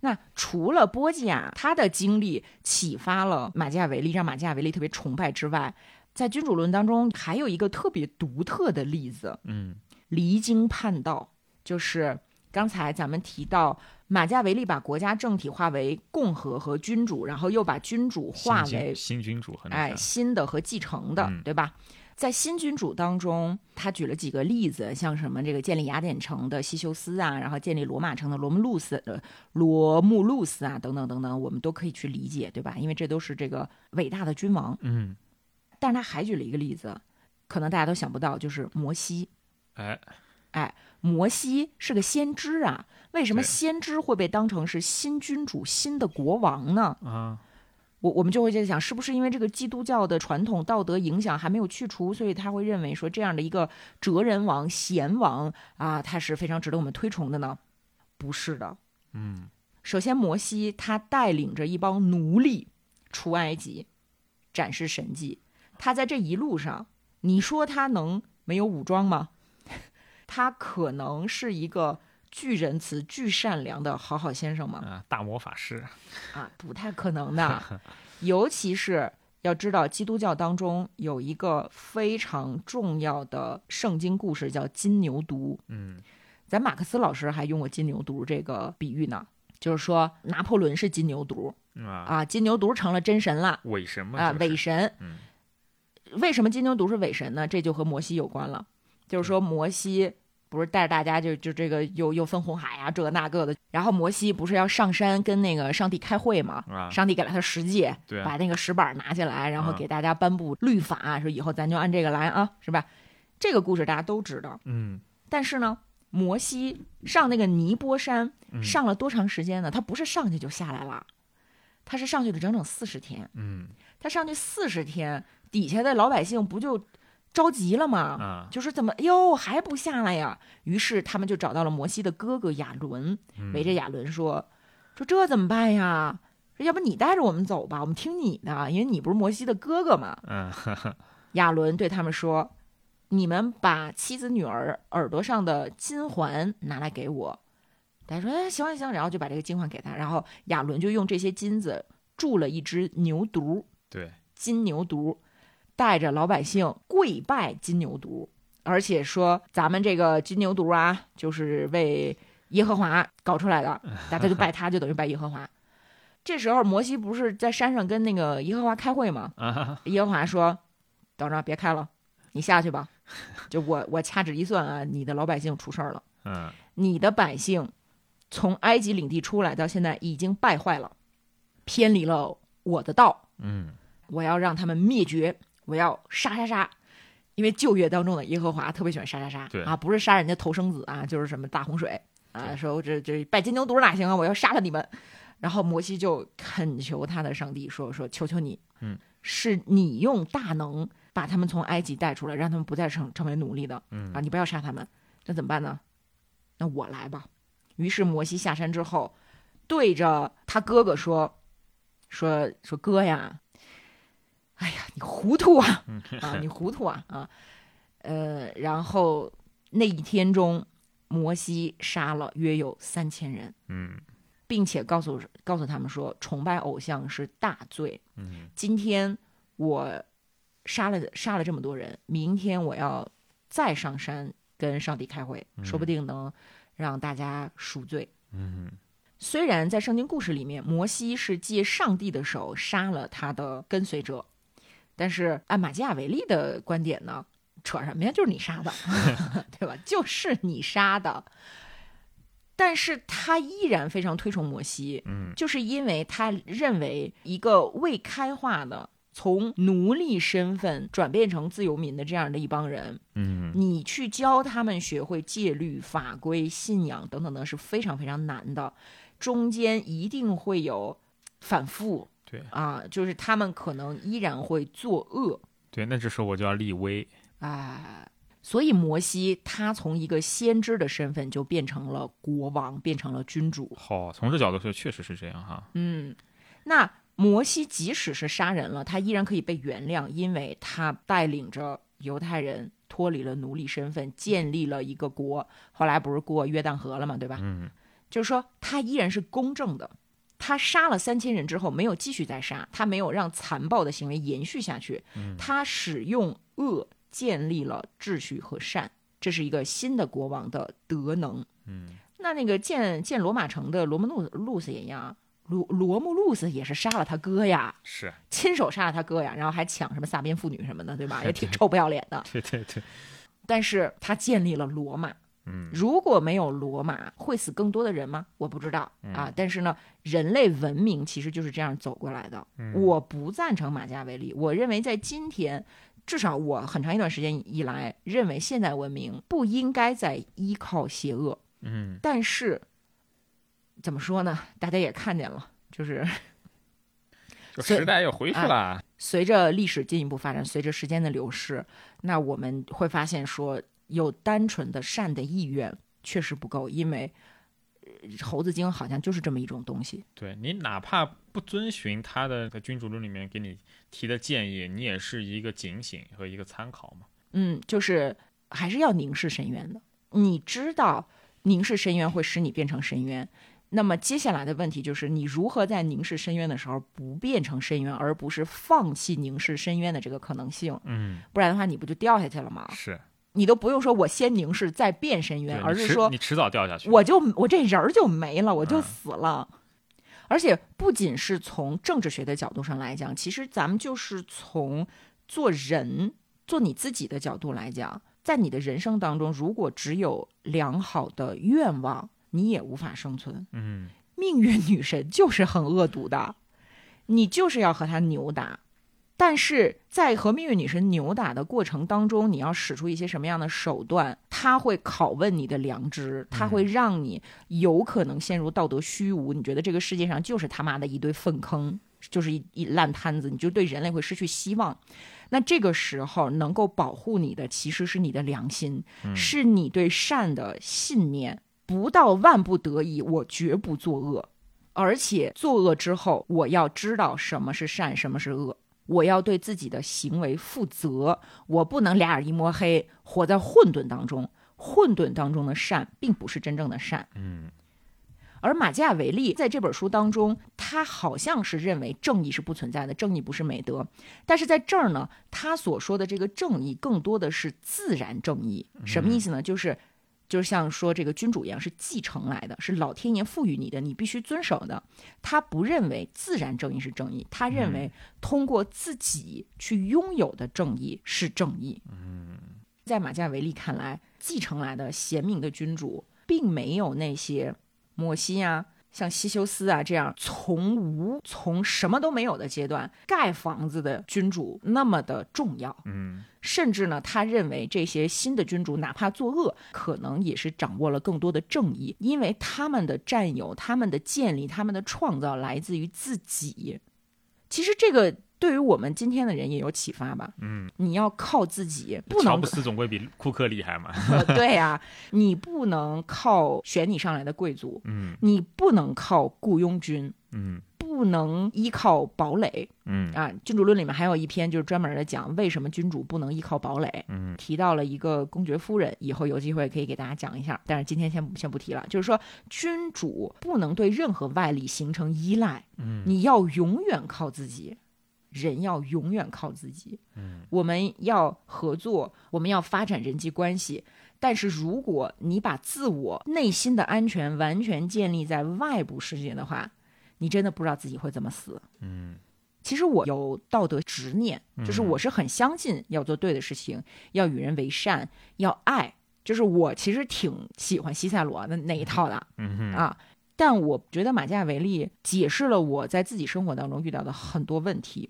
那除了波吉亚他的经历启发了马基雅维利，让马基雅维利特别崇拜之外，在《君主论》当中还有一个特别独特的例子，嗯。离经叛道，就是刚才咱们提到马加维利把国家政体化为共和和君主，然后又把君主化为新君主和那哎新的和继承的，嗯对吧？在新君主当中，他举了几个例子，像什么这个建立雅典城的西修斯啊，然后建立罗马城的罗慕路斯呃罗慕路斯啊，等等等等，我们都可以去理解，对吧？因为这都是这个伟大的君王。嗯，但是他还举了一个例子，可能大家都想不到，就是摩西。哎哎，摩西是个先知啊，为什么先知会被当成是新君主、新的国王呢？啊，我我们就会在想，是不是因为这个基督教的传统道德影响还没有去除，所以他会认为说这样的一个哲人王、贤王啊，他是非常值得我们推崇的呢？不是的。嗯首先，摩西他带领着一帮奴隶出埃及，展示神迹。他在这一路上，你说他能没有武装吗？他可能是一个巨仁慈、巨善良的好好先生吗？啊，大魔法师。啊，不太可能的。尤其是要知道，基督教当中有一个非常重要的圣经故事，叫金牛犊。嗯咱马克思老师还用过金牛犊这个比喻呢，就是说拿破仑是金牛犊啊，啊，金牛犊成了真神了伪神嘛啊，就是伪神。嗯为什么金牛犊是伪神呢？这就和摩西有关了，就是说摩西。不是带着大家就就这个又又分红海啊，这个那个的。然后摩西不是要上山跟那个上帝开会吗？啊，上帝给了他十诫，对啊把那个石板拿下来，然后嗯给大家颁布律法，说以后咱就按这个来啊，是吧？这个故事大家都知道。嗯但是呢，摩西上那个尼波山嗯上了多长时间呢？他不是上去就下来了，他是上去了整整四十天。嗯他上去四十天，底下的老百姓不就着急了嘛？啊，就是怎么哎哟还不下来呀？于是他们就找到了摩西的哥哥亚伦，嗯围着亚伦说：“说这怎么办呀？说要不你带着我们走吧，我们听你的，因为你不是摩西的哥哥嘛。嗯哈哈，” 亚伦对他们说：“你们把妻子女儿耳朵上的金环拿来给我。”大家说：“哎，行行行。”然后就把这个金环给他，然后亚伦就用这些金子铸了一只牛犊，对，金牛犊，带着老百姓跪拜金牛犊，而且说咱们这个金牛犊啊，就是为耶和华搞出来的，大家就拜他，就等于拜耶和华。这时候摩西不是在山上跟那个耶和华开会吗？耶和华说：“等着，别开了，你下去吧。就我我掐指一算啊，你的老百姓出事儿了，嗯你的百姓从埃及领地出来到现在已经败坏了，偏离了我的道。”嗯我要让他们灭绝，我要杀杀杀。因为旧约当中的耶和华特别喜欢杀杀杀，啊，不是杀人家头生子啊，就是什么大洪水啊，说这这拜金牛犊哪行啊，我要杀了你们。然后摩西就恳求他的上帝说说，求求你，嗯，是你用大能把他们从埃及带出来，让他们不再成成为奴隶的嗯啊，你不要杀他们，那怎么办呢？那我来吧。于是摩西下山之后，对着他哥哥说：“说说哥呀，哎呀，你糊涂啊啊，你糊涂啊啊！呃，然后那一天中，摩西杀了约有三千人，嗯并且告诉告诉他们说，崇拜偶像是大罪。嗯今天我杀了杀了这么多人，明天我要再上山跟上帝开会，说不定能让大家赎罪。嗯虽然在圣经故事里面，摩西是借上帝的手杀了他的跟随者，但是按马基雅维利的观点呢，扯什么呀？就是你杀的，对吧？就是你杀的。但是他依然非常推崇摩西，嗯就是因为他认为一个未开化的从奴隶身份转变成自由民的这样的一帮人，嗯你去教他们学会戒律、法规、信仰等等的是非常非常难的，中间一定会有反复对啊，就是他们可能依然会作恶对，那这时候我就要立威，啊。所以摩西他从一个先知的身份就变成了国王，变成了君主。好，从这角度说确实是这样哈，嗯，那摩西即使是杀人了，他依然可以被原谅，因为他带领着犹太人脱离了奴隶身份，建立了一个国。后来不是过约旦河了嘛，对吧？嗯就是说他依然是公正的。他杀了三千人之后，没有继续再杀，他没有让残暴的行为延续下去，他使用恶建立了秩序和善，这是一个新的国王的德能。嗯，那那个建建罗马城的罗姆路路斯也一样，罗罗慕路斯也是杀了他哥呀，是 亲手杀了他哥呀，然后还抢什么撒边妇女什么的，对吧？也挺 臭不要脸的。对对对，但是他建立了罗马，嗯如果没有罗马，会死更多的人吗？我不知道啊。但是呢，人类文明其实就是这样走过来的。我不赞成马加维利，我认为在今天，至少我很长一段时间以来认为现代文明不应该再依靠邪恶。嗯但是怎么说呢？大家也看见了，就是时代又回去了，随着历史进一步发展，随着时间的流逝，那我们会发现说，有单纯的善的意愿确实不够，因为呃猴子精好像就是这么一种东西。对你哪怕不遵循他的在君主论里面给你提的建议，你也是一个警醒和一个参考嘛。嗯，就是还是要凝视深渊的。你知道凝视深渊会使你变成深渊，那么接下来的问题就是你如何在凝视深渊的时候不变成深渊，而不是放弃凝视深渊的这个可能性。嗯，不然的话，你不就掉下去了吗？是，你都不用说我先凝视再变深渊，而是说迟你迟早掉下去。我就我这人儿就没了，我就嗯死了。而且不仅是从政治学的角度上来讲，其实咱们就是从做人、做你自己的角度来讲，在你的人生当中，如果只有良好的愿望，你也无法生存。嗯命运女神就是很恶毒的，你就是要和她扭打。但是在和命运女神扭打的过程当中，你要使出一些什么样的手段？他会拷问你的良知，他会让你有可能陷入道德虚无。你觉得这个世界上就是他妈的一堆粪坑，就是一一烂摊子，你就对人类会失去希望。那这个时候能够保护你的，其实是你的良心，是你对善的信念。不到万不得已，我绝不作恶。而且作恶之后，我要知道什么是善，什么是恶。我要对自己的行为负责，我不能俩眼一摸黑，活在混沌当中。混沌当中的善，并不是真正的善。嗯而马基雅维利在这本书当中，他好像是认为正义是不存在的，正义不是美德。但是在这儿呢，他所说的这个正义，更多的是自然正义。什么意思呢？就是。就是像说这个君主一样，是继承来的，是老天爷赋予你的，你必须遵守的。他不认为自然正义是正义，他认为通过自己去拥有的正义是正义。嗯在马加维利看来，继承来的贤明的君主，并没有那些摩西啊、像西修斯啊这样从无、从什么都没有的阶段盖房子的君主那么的重要。嗯甚至呢，他认为这些新的君主哪怕作恶，可能也是掌握了更多的正义，因为他们的占有、他们的建立、他们的创造来自于自己。其实这个对于我们今天的人也有启发吧？嗯，你要靠自己，不能乔布斯总归比库克厉害嘛。对呀、你不能靠选你上来的贵族，嗯你不能靠雇佣军，嗯不能依靠堡垒嗯啊。君主论里面还有一篇就是专门的讲为什么君主不能依靠堡垒，嗯提到了一个公爵夫人，以后有机会可以给大家讲一下，但是今天先先不提了。就是说，君主不能对任何外力形成依赖，嗯你要永远靠自己。人要永远靠自己，嗯，我们要合作，我们要发展人际关系。但是如果你把自我内心的安全完全建立在外部世界的话，你真的不知道自己会怎么死。嗯其实我有道德执念，就是嗯我是很相信要做对的事情，要与人为善，要爱。就是我其实挺喜欢西塞罗的那一套的嗯哼，啊，但我觉得马基雅维利解释了我在自己生活当中遇到的很多问题。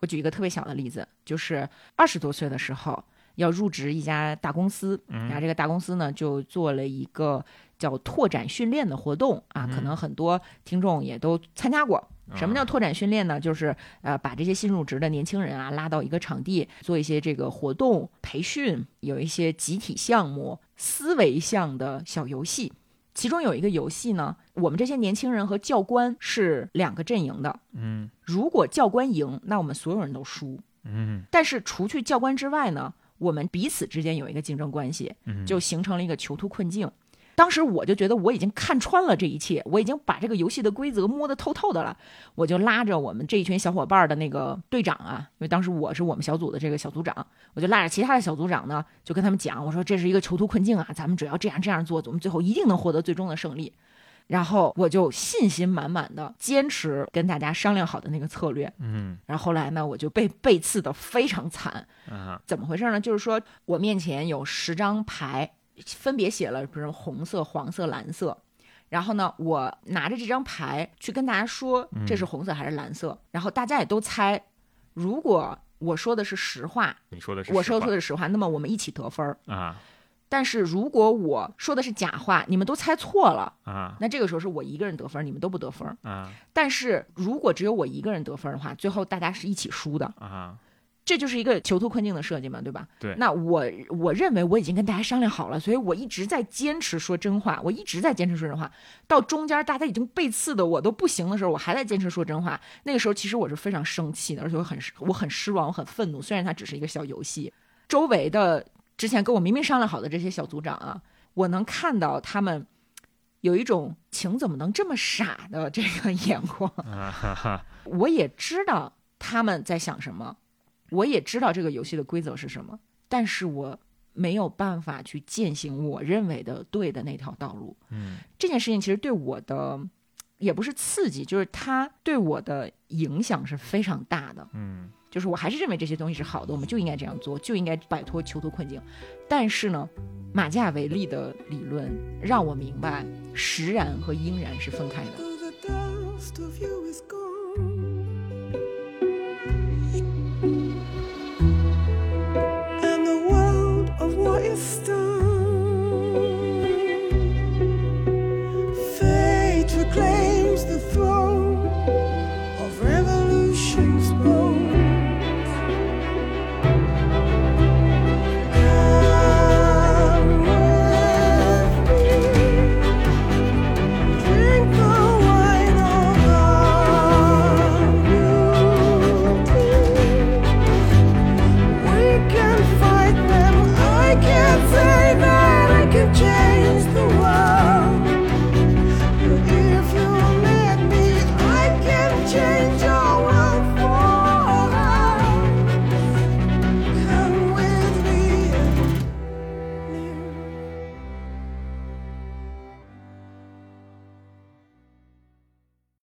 我举一个特别小的例子，就是二十多岁的时候要入职一家大公司，然后这个大公司呢就做了一个叫拓展训练的活动啊，可能很多听众也都参加过。什么叫拓展训练呢？就是呃，把这些新入职的年轻人啊拉到一个场地，做一些这个活动培训，有一些集体项目、思维项的小游戏。其中有一个游戏呢，我们这些年轻人和教官是两个阵营的。嗯如果教官赢，那我们所有人都输。嗯但是除去教官之外呢，我们彼此之间有一个竞争关系，嗯，就形成了一个囚徒困境。当时我就觉得我已经看穿了这一切，我已经把这个游戏的规则摸得透透的了。我就拉着我们这一群小伙伴的那个队长啊，因为当时我是我们小组的这个小组长，我就拉着其他的小组长呢，就跟他们讲，我说这是一个囚徒困境啊，咱们只要这样这样做，我们最后一定能获得最终的胜利。然后我就信心满满的坚持跟大家商量好的那个策略，嗯然后后来呢，我就被背刺的非常惨。啊怎么回事呢？就是说我面前有十张牌，分别写了比如红色、黄色、蓝色。然后呢，我拿着这张牌去跟大家说这是红色还是蓝色，然后大家也都猜。如果我说的是实话，你说的是我说的是实话，那么我们一起得分儿。啊但是如果我说的是假话，你们都猜错了，啊那这个时候是我一个人得分儿，你们都不得分儿。啊但是如果只有我一个人得分儿的话，最后大家是一起输的。啊这就是一个囚徒困境的设计嘛，对吧？对那我我认为我已经跟大家商量好了，所以我一直在坚持说真话，我一直在坚持说真话。到中间大家已经背刺的我都不行的时候，我还在坚持说真话。那个时候其实我是非常生气的，而且我很我很失望，我很愤怒。虽然它只是一个小游戏，周围的之前跟我明明商量好的这些小组长啊，我能看到他们有一种情怎么能这么傻的这个眼光。我也知道他们在想什么，我也知道这个游戏的规则是什么，但是我没有办法去践行我认为的对的那条道路。嗯这件事情其实对我的也不是刺激，就是它对我的影响是非常大的。嗯就是我还是认为这些东西是好的，我们就应该这样做，就应该摆脱囚徒困境。但是呢，马基雅维利的理论让我明白，实然和应然是分开的。Cristo.